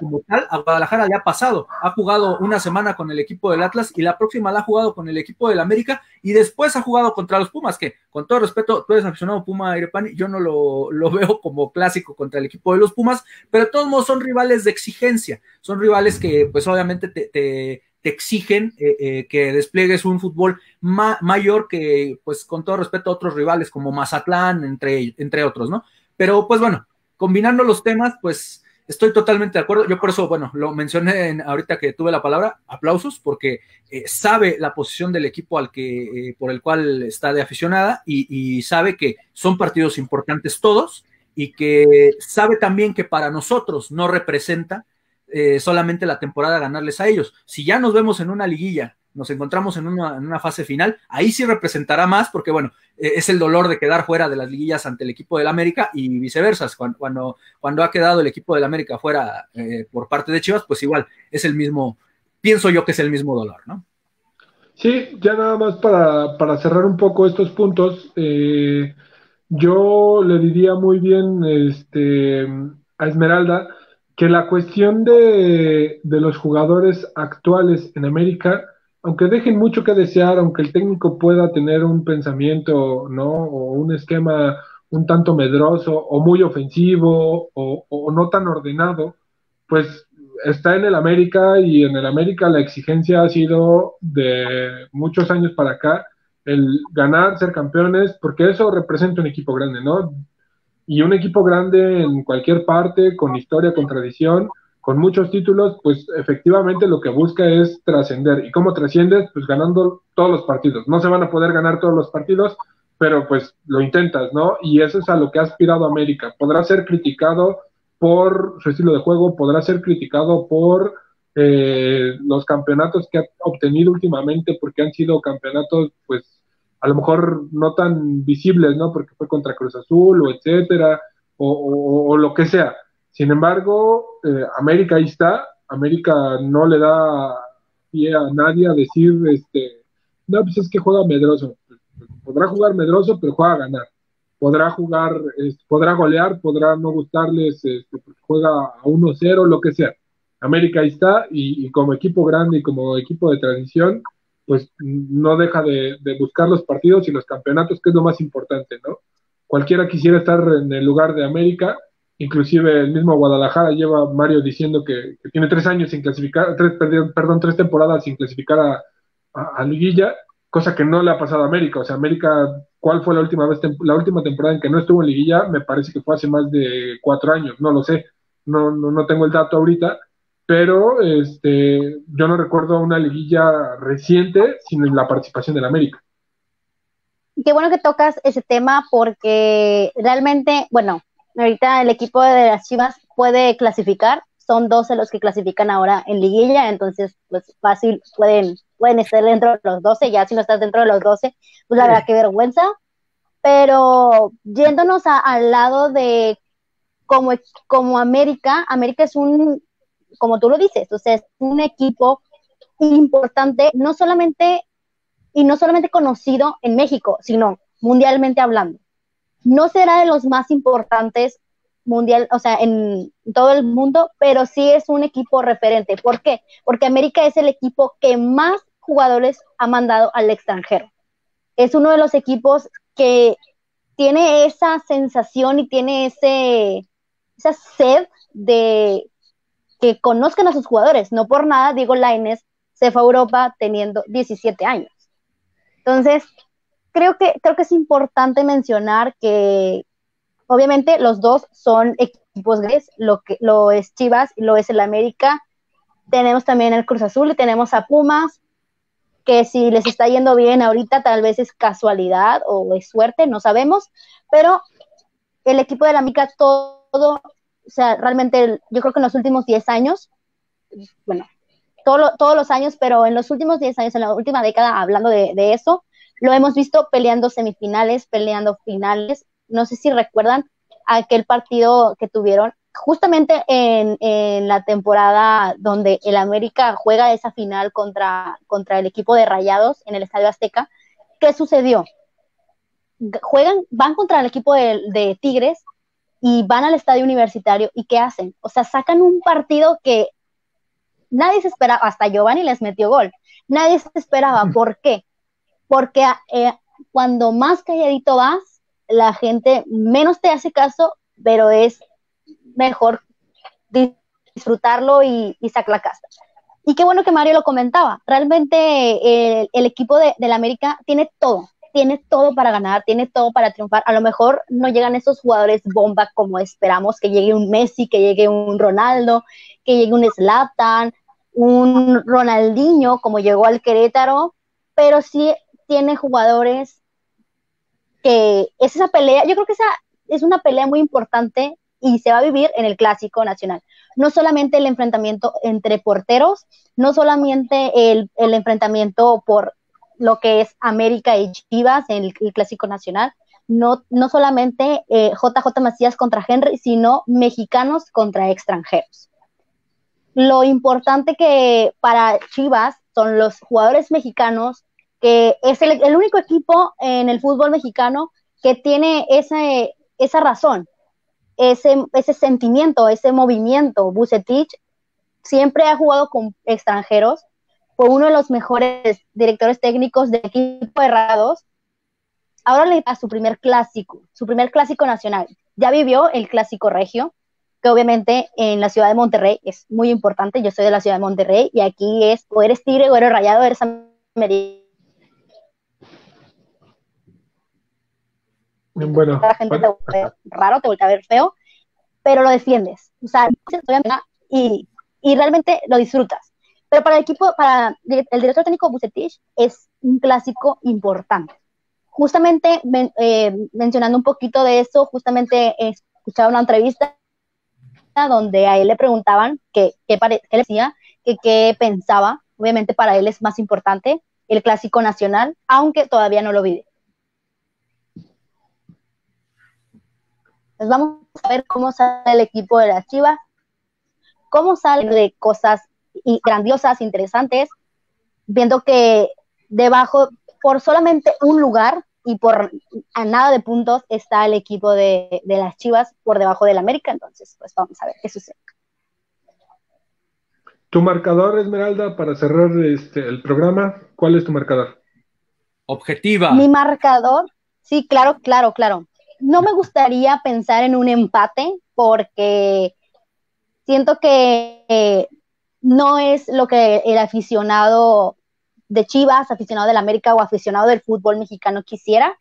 como tal, a Guadalajara le ha pasado, ha jugado una semana con el equipo del Atlas y la próxima la ha jugado con el equipo del América y después ha jugado contra los Pumas, que con todo respeto, tú eres aficionado Puma Airepani, yo no lo, lo, veo como clásico contra el equipo de los Pumas, pero de todos modos son rivales de exigencia, son rivales que pues obviamente te te exigen eh, eh, que despliegues un fútbol mayor que, pues, con todo respeto a otros rivales como Mazatlán, entre, entre otros, ¿no? Pero, pues bueno, combinando los temas, pues estoy totalmente de acuerdo. Yo por eso, bueno, lo mencioné ahorita que tuve la palabra, aplausos, porque eh, sabe la posición del equipo al que, por el cual está de aficionada y sabe que son partidos importantes todos y que sabe también que para nosotros no representa eh, solamente la temporada ganarles a ellos. Si ya nos vemos en una liguilla, nos encontramos en una, fase final, ahí sí representará más, porque bueno, eh, es el dolor de quedar fuera de las liguillas ante el equipo del América y viceversa. Cuando, cuando, ha quedado el equipo del América fuera eh, por parte de Chivas, pues igual es el mismo, pienso yo que es el mismo dolor, ¿no? Sí, ya nada más para, para cerrar un poco estos puntos, yo le diría muy bien este, a Esmeralda que la cuestión de, los jugadores actuales en América, aunque dejen mucho que desear, aunque el técnico pueda tener un pensamiento, ¿no? O un esquema un tanto medroso o muy ofensivo o, no tan ordenado, pues está en el América y en el América la exigencia ha sido de muchos años para acá el ganar, ser campeones, porque eso representa un equipo grande, ¿no? Y un equipo grande en cualquier parte, con historia, con tradición, con muchos títulos, pues efectivamente lo que busca es trascender. ¿Y cómo trasciendes? Pues ganando todos los partidos. No se van a poder ganar todos los partidos, pero pues lo intentas, ¿no? Y eso es a lo que ha aspirado América. Podrá ser criticado por su estilo de juego, podrá ser criticado por eh, los campeonatos que ha obtenido últimamente, porque han sido campeonatos, pues, a lo mejor no tan visibles, ¿no? Porque fue contra Cruz Azul o etcétera, o, lo que sea. Sin embargo, eh, América ahí está, América no le da pie a nadie a decir, este, no, pues es que juega medroso. Podrá jugar medroso, pero juega a ganar. Podrá jugar, podrá golear, podrá no gustarles, este, juega a 1-0, lo que sea. América ahí está, y, como equipo grande y como equipo de tradición, pues no deja de, buscar los partidos y los campeonatos, que es lo más importante, ¿no? Cualquiera quisiera estar en el lugar de América, inclusive el mismo Guadalajara lleva Mario diciendo que, tiene tres años sin clasificar, tres, perdón, tres temporadas sin clasificar a, a, liguilla, cosa que no le ha pasado a América. O sea, América, ¿cuál fue la última vez, la última temporada en que no estuvo en liguilla? Me parece que fue hace más de cuatro años, no lo sé, no, no, no tengo el dato ahorita, pero este, yo no recuerdo una liguilla reciente sin la participación del América. Qué bueno que tocas ese tema porque realmente, bueno, ahorita el equipo de las Chivas puede clasificar, son 12 los que clasifican ahora en liguilla, entonces pues fácil pueden pueden estar dentro de los 12, ya si no estás dentro de los 12, pues la verdad qué vergüenza, pero yéndonos al lado de como, como América, América es un como tú lo dices, o sea, es un equipo importante, no solamente, y no solamente conocido en México, sino mundialmente hablando. No será de los más importantes mundial, o sea, en todo el mundo, pero sí es un equipo referente. ¿Por qué? Porque América es el equipo que más jugadores ha mandado al extranjero. Es uno de los equipos que tiene esa sensación y tiene ese, esa sed de que conozcan a sus jugadores. No por nada, Diego Laines se fue a Europa teniendo 17 años. Entonces, creo que, creo que es importante mencionar que obviamente los dos son equipos grandes, lo que lo es Chivas y lo es el América. Tenemos también el Cruz Azul y tenemos a Pumas. que si les está yendo bien ahorita tal vez es casualidad o es suerte, no sabemos, pero el equipo de la Mica todo, o sea, realmente yo creo que en los últimos 10 años, bueno, todos los años, pero en los últimos 10 años, en la última década, hablando de, eso, lo hemos visto peleando semifinales, peleando finales. No sé si recuerdan aquel partido que tuvieron justamente en, en, la temporada donde el América juega esa final contra, contra el equipo de Rayados en el Estadio Azteca, ¿qué sucedió? Juegan, van contra el equipo de Tigres y van al estadio universitario y ¿qué hacen? O sea, sacan un partido que nadie se esperaba, hasta Giovanni les metió gol, nadie se esperaba, ¿por qué? Porque eh, cuando más calladito vas, la gente menos te hace caso, pero es mejor disfrutarlo y, sacar la casa. Y qué bueno que Mario lo comentaba. Realmente eh, el, equipo de, la América tiene todo, tiene todo para ganar, tiene todo para triunfar. A lo mejor no llegan esos jugadores bomba como esperamos, que llegue un Messi, que llegue un Ronaldo, que llegue un Zlatan, un Ronaldinho como llegó al Querétaro, pero sí tiene jugadores que es esa pelea, yo creo que esa es una pelea muy importante y se va a vivir en el clásico nacional. No solamente el enfrentamiento entre porteros, no solamente el, enfrentamiento por lo que es América y Chivas en el, clásico nacional, no, no solamente JJ eh, Macías contra Henry, sino mexicanos contra extranjeros. Lo importante que para Chivas son los jugadores mexicanos, que es el, el único equipo en el fútbol mexicano que tiene ese, esa razón, ese, ese sentimiento, ese movimiento. Bucetich siempre ha jugado con extranjeros, fue uno de los mejores directores técnicos de equipo errados. Ahora le da su primer clásico, su primer clásico nacional. Ya vivió el clásico regio, que obviamente en la ciudad de Monterrey es muy importante. Yo soy de la ciudad de Monterrey y aquí es o eres tigre o eres rayado, eres americano. Bueno, la gente te vuelve raro, te vuelve a ver feo, pero lo defiendes. O sea, y, y realmente lo disfrutas. Pero para el equipo, para el director técnico Bucetich, es un clásico importante. Justamente eh, mencionando un poquito de eso, justamente he escuchado una entrevista donde a él le preguntaban qué, qué, qué decía, que qué pensaba. Obviamente para él es más importante el clásico nacional, aunque todavía no lo vive. Pues vamos a ver cómo sale el equipo de las Chivas, cómo sale de cosas grandiosas, interesantes, viendo que debajo, por solamente un lugar y por a nada de puntos, está el equipo de, las Chivas por debajo del América. Entonces, pues vamos a ver qué sucede. Tu marcador, Esmeralda, para cerrar este, el programa, ¿cuál es tu marcador? Objetiva. Mi marcador, sí, claro, claro, claro no me gustaría pensar en un empate porque siento que eh, no es lo que el aficionado de Chivas, aficionado del América o aficionado del fútbol mexicano quisiera.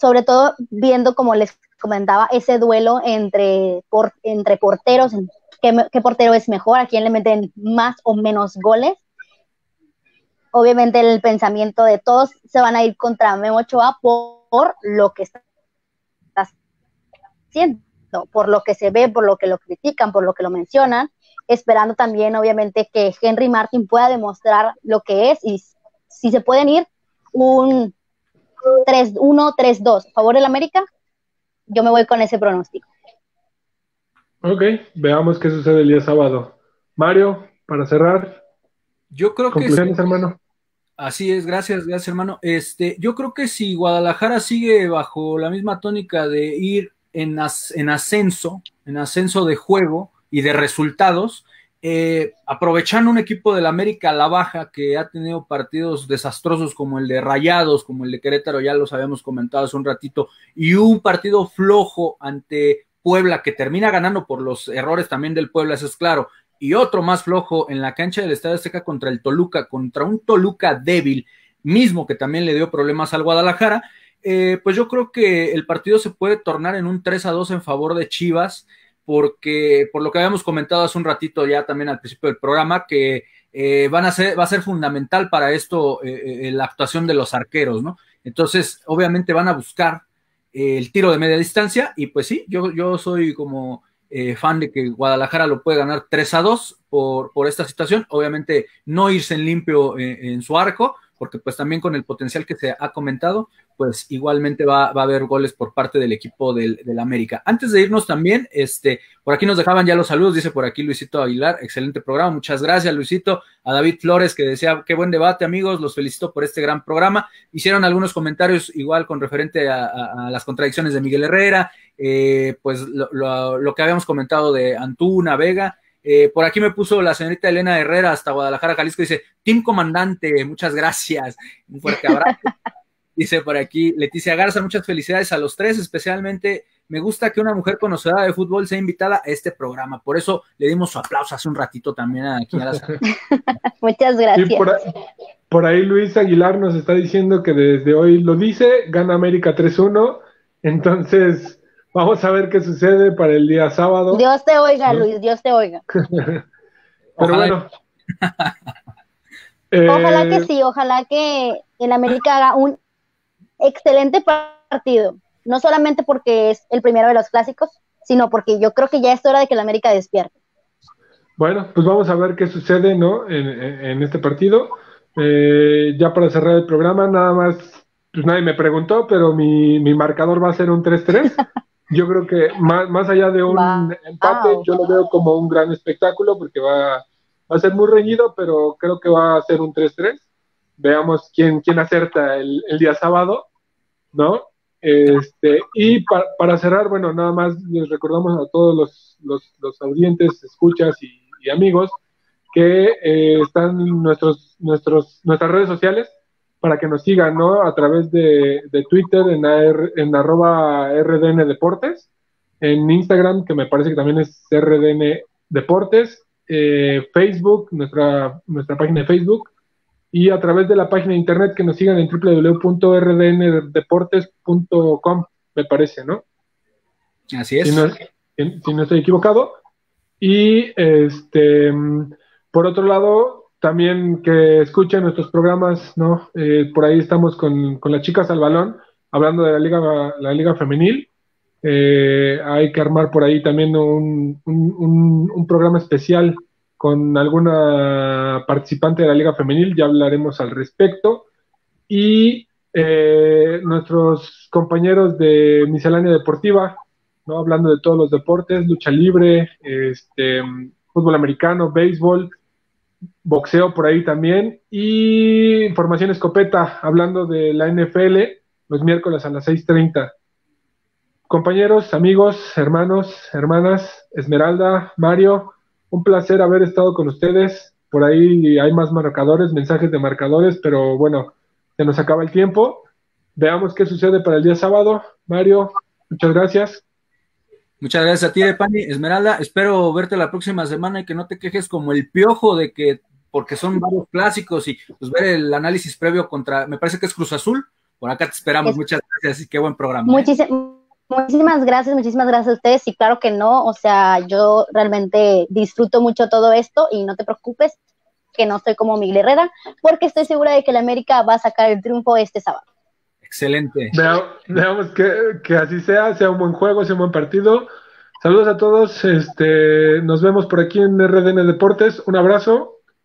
Sobre todo viendo, como les comentaba, ese duelo entre, entre porteros, qué, qué portero es mejor, a quién le meten más o menos goles obviamente el pensamiento de todos se van a ir contra Memo Ochoa por, por lo que está haciendo, por lo que se ve, por lo que lo critican, por lo que lo mencionan, esperando también, obviamente, que Henry Martin pueda demostrar lo que es y si se pueden ir un 3-1, 3-2, favor del América, yo me voy con ese pronóstico. Ok, veamos qué sucede el día sábado. Mario, para cerrar. Yo creo que. hermano. Así es, gracias, gracias hermano. Este, yo creo que si Guadalajara sigue bajo la misma tónica de ir en, en ascenso, en ascenso de juego y de resultados, eh, aprovechando un equipo del América a la baja que ha tenido partidos desastrosos como el de Rayados, como el de Querétaro, ya los habíamos comentado hace un ratito, y un partido flojo ante Puebla que termina ganando por los errores también del Puebla, eso es claro, y otro más flojo en la cancha del Estadio Azteca contra el Toluca, contra un Toluca débil, mismo que también le dio problemas al Guadalajara, eh, pues yo creo que el partido se puede tornar en un 3 a 2 en favor de Chivas, porque por lo que habíamos comentado hace un ratito ya también al principio del programa, que eh, van a ser, va a ser fundamental para esto la actuación de los arqueros, ¿no? Entonces, obviamente van a buscar el tiro de media distancia y pues sí, yo, yo soy como fan de que Guadalajara lo puede ganar 3 a 2 por, por esta situación, obviamente no irse en limpio en su arco, porque pues también con el potencial que se ha comentado, pues igualmente va, a haber goles por parte del equipo del, América. Antes de irnos también, este, por aquí nos dejaban ya los saludos, dice por aquí Luisito Aguilar, excelente programa, muchas gracias Luisito, a David Flores que decía, qué buen debate amigos, los felicito por este gran programa, hicieron algunos comentarios igual con referente a, las contradicciones de Miguel Herrera, eh, pues lo, lo que habíamos comentado de Antuna, Vega, eh, por aquí me puso la señorita Elena Herrera hasta Guadalajara, Jalisco, dice, Team Comandante, muchas gracias, un fuerte abrazo. dice por aquí Leticia Garza, muchas felicidades a los tres, especialmente me gusta que una mujer conocedora de fútbol sea invitada a este programa, por eso le dimos su aplauso hace un ratito también aquí a la Muchas gracias. por, ahí, Luis Aguilar nos está diciendo que desde hoy lo dice, gana América 3-1, entonces Vamos a ver qué sucede para el día sábado. Dios te oiga, Luis, Dios te oiga. Pero bueno. ojalá que eh, sí, ojalá que el América haga un excelente partido. No solamente porque es el primero de los clásicos, sino porque yo creo que ya es hora de que el América despierte. Bueno, pues vamos a ver qué sucede, ¿no? En, este partido. Eh, ya para cerrar el programa, nada más, pues nadie me preguntó, pero mi, mi marcador va a ser un 3-3. yo creo que más, más allá de un empate, yo lo veo como un gran espectáculo porque va, va, a ser muy reñido, pero creo que va a ser un 3-3. Veamos quién, quién acerta el, el día sábado, ¿no? Este, y para cerrar, bueno, nada más les recordamos a todos los, los, los audientes, escuchas y, amigos que eh, están nuestros, nuestros, nuestras redes sociales para que nos sigan, ¿no? A través de, Twitter en, en arroba RDN Deportes, en Instagram, que me parece que también es RDN Deportes, eh, Facebook, nuestra, nuestra página de Facebook, y a través de la página de internet que nos sigan en www.rdndeportes.com, me parece, ¿no? Así es. Si no, si no estoy equivocado. Y este, por otro lado, también que escuchen nuestros programas, ¿no? Eh, por ahí estamos con, las chicas al balón, hablando de la liga, la liga femenil. Eh, hay que armar por ahí también un, un, programa especial con alguna participante de la liga femenil, ya hablaremos al respecto. Y eh, nuestros compañeros de miscelánea deportiva, ¿no? hablando de todos los deportes, lucha libre, este, fútbol americano, béisbol, boxeo por ahí también. Y información escopeta, hablando de la NFL, los miércoles a las 6.30. Compañeros, amigos, hermanos, hermanas, Esmeralda, Mario, un placer haber estado con ustedes. Por ahí hay más marcadores, mensajes de marcadores, pero bueno, se nos acaba el tiempo. Veamos qué sucede para el día sábado. Mario, muchas gracias. Muchas gracias a ti, Pani. Esmeralda, espero verte la próxima semana y que no te quejes como el piojo de que, porque son varios clásicos y pues ver el análisis previo contra, me parece que es Cruz Azul. Por acá te esperamos. Muchas gracias y qué buen programa. ¿eh? Muchísimas gracias, muchísimas gracias a ustedes. Y claro que no, o sea, yo realmente disfruto mucho todo esto y no te preocupes que no estoy como Miguel Herrera, porque estoy segura de que la América va a sacar el triunfo este sábado. Excelente. veamos que, así sea, sea un buen juego, sea un buen partido. Saludos a todos, este, nos vemos por aquí en RDN Deportes. Un abrazo,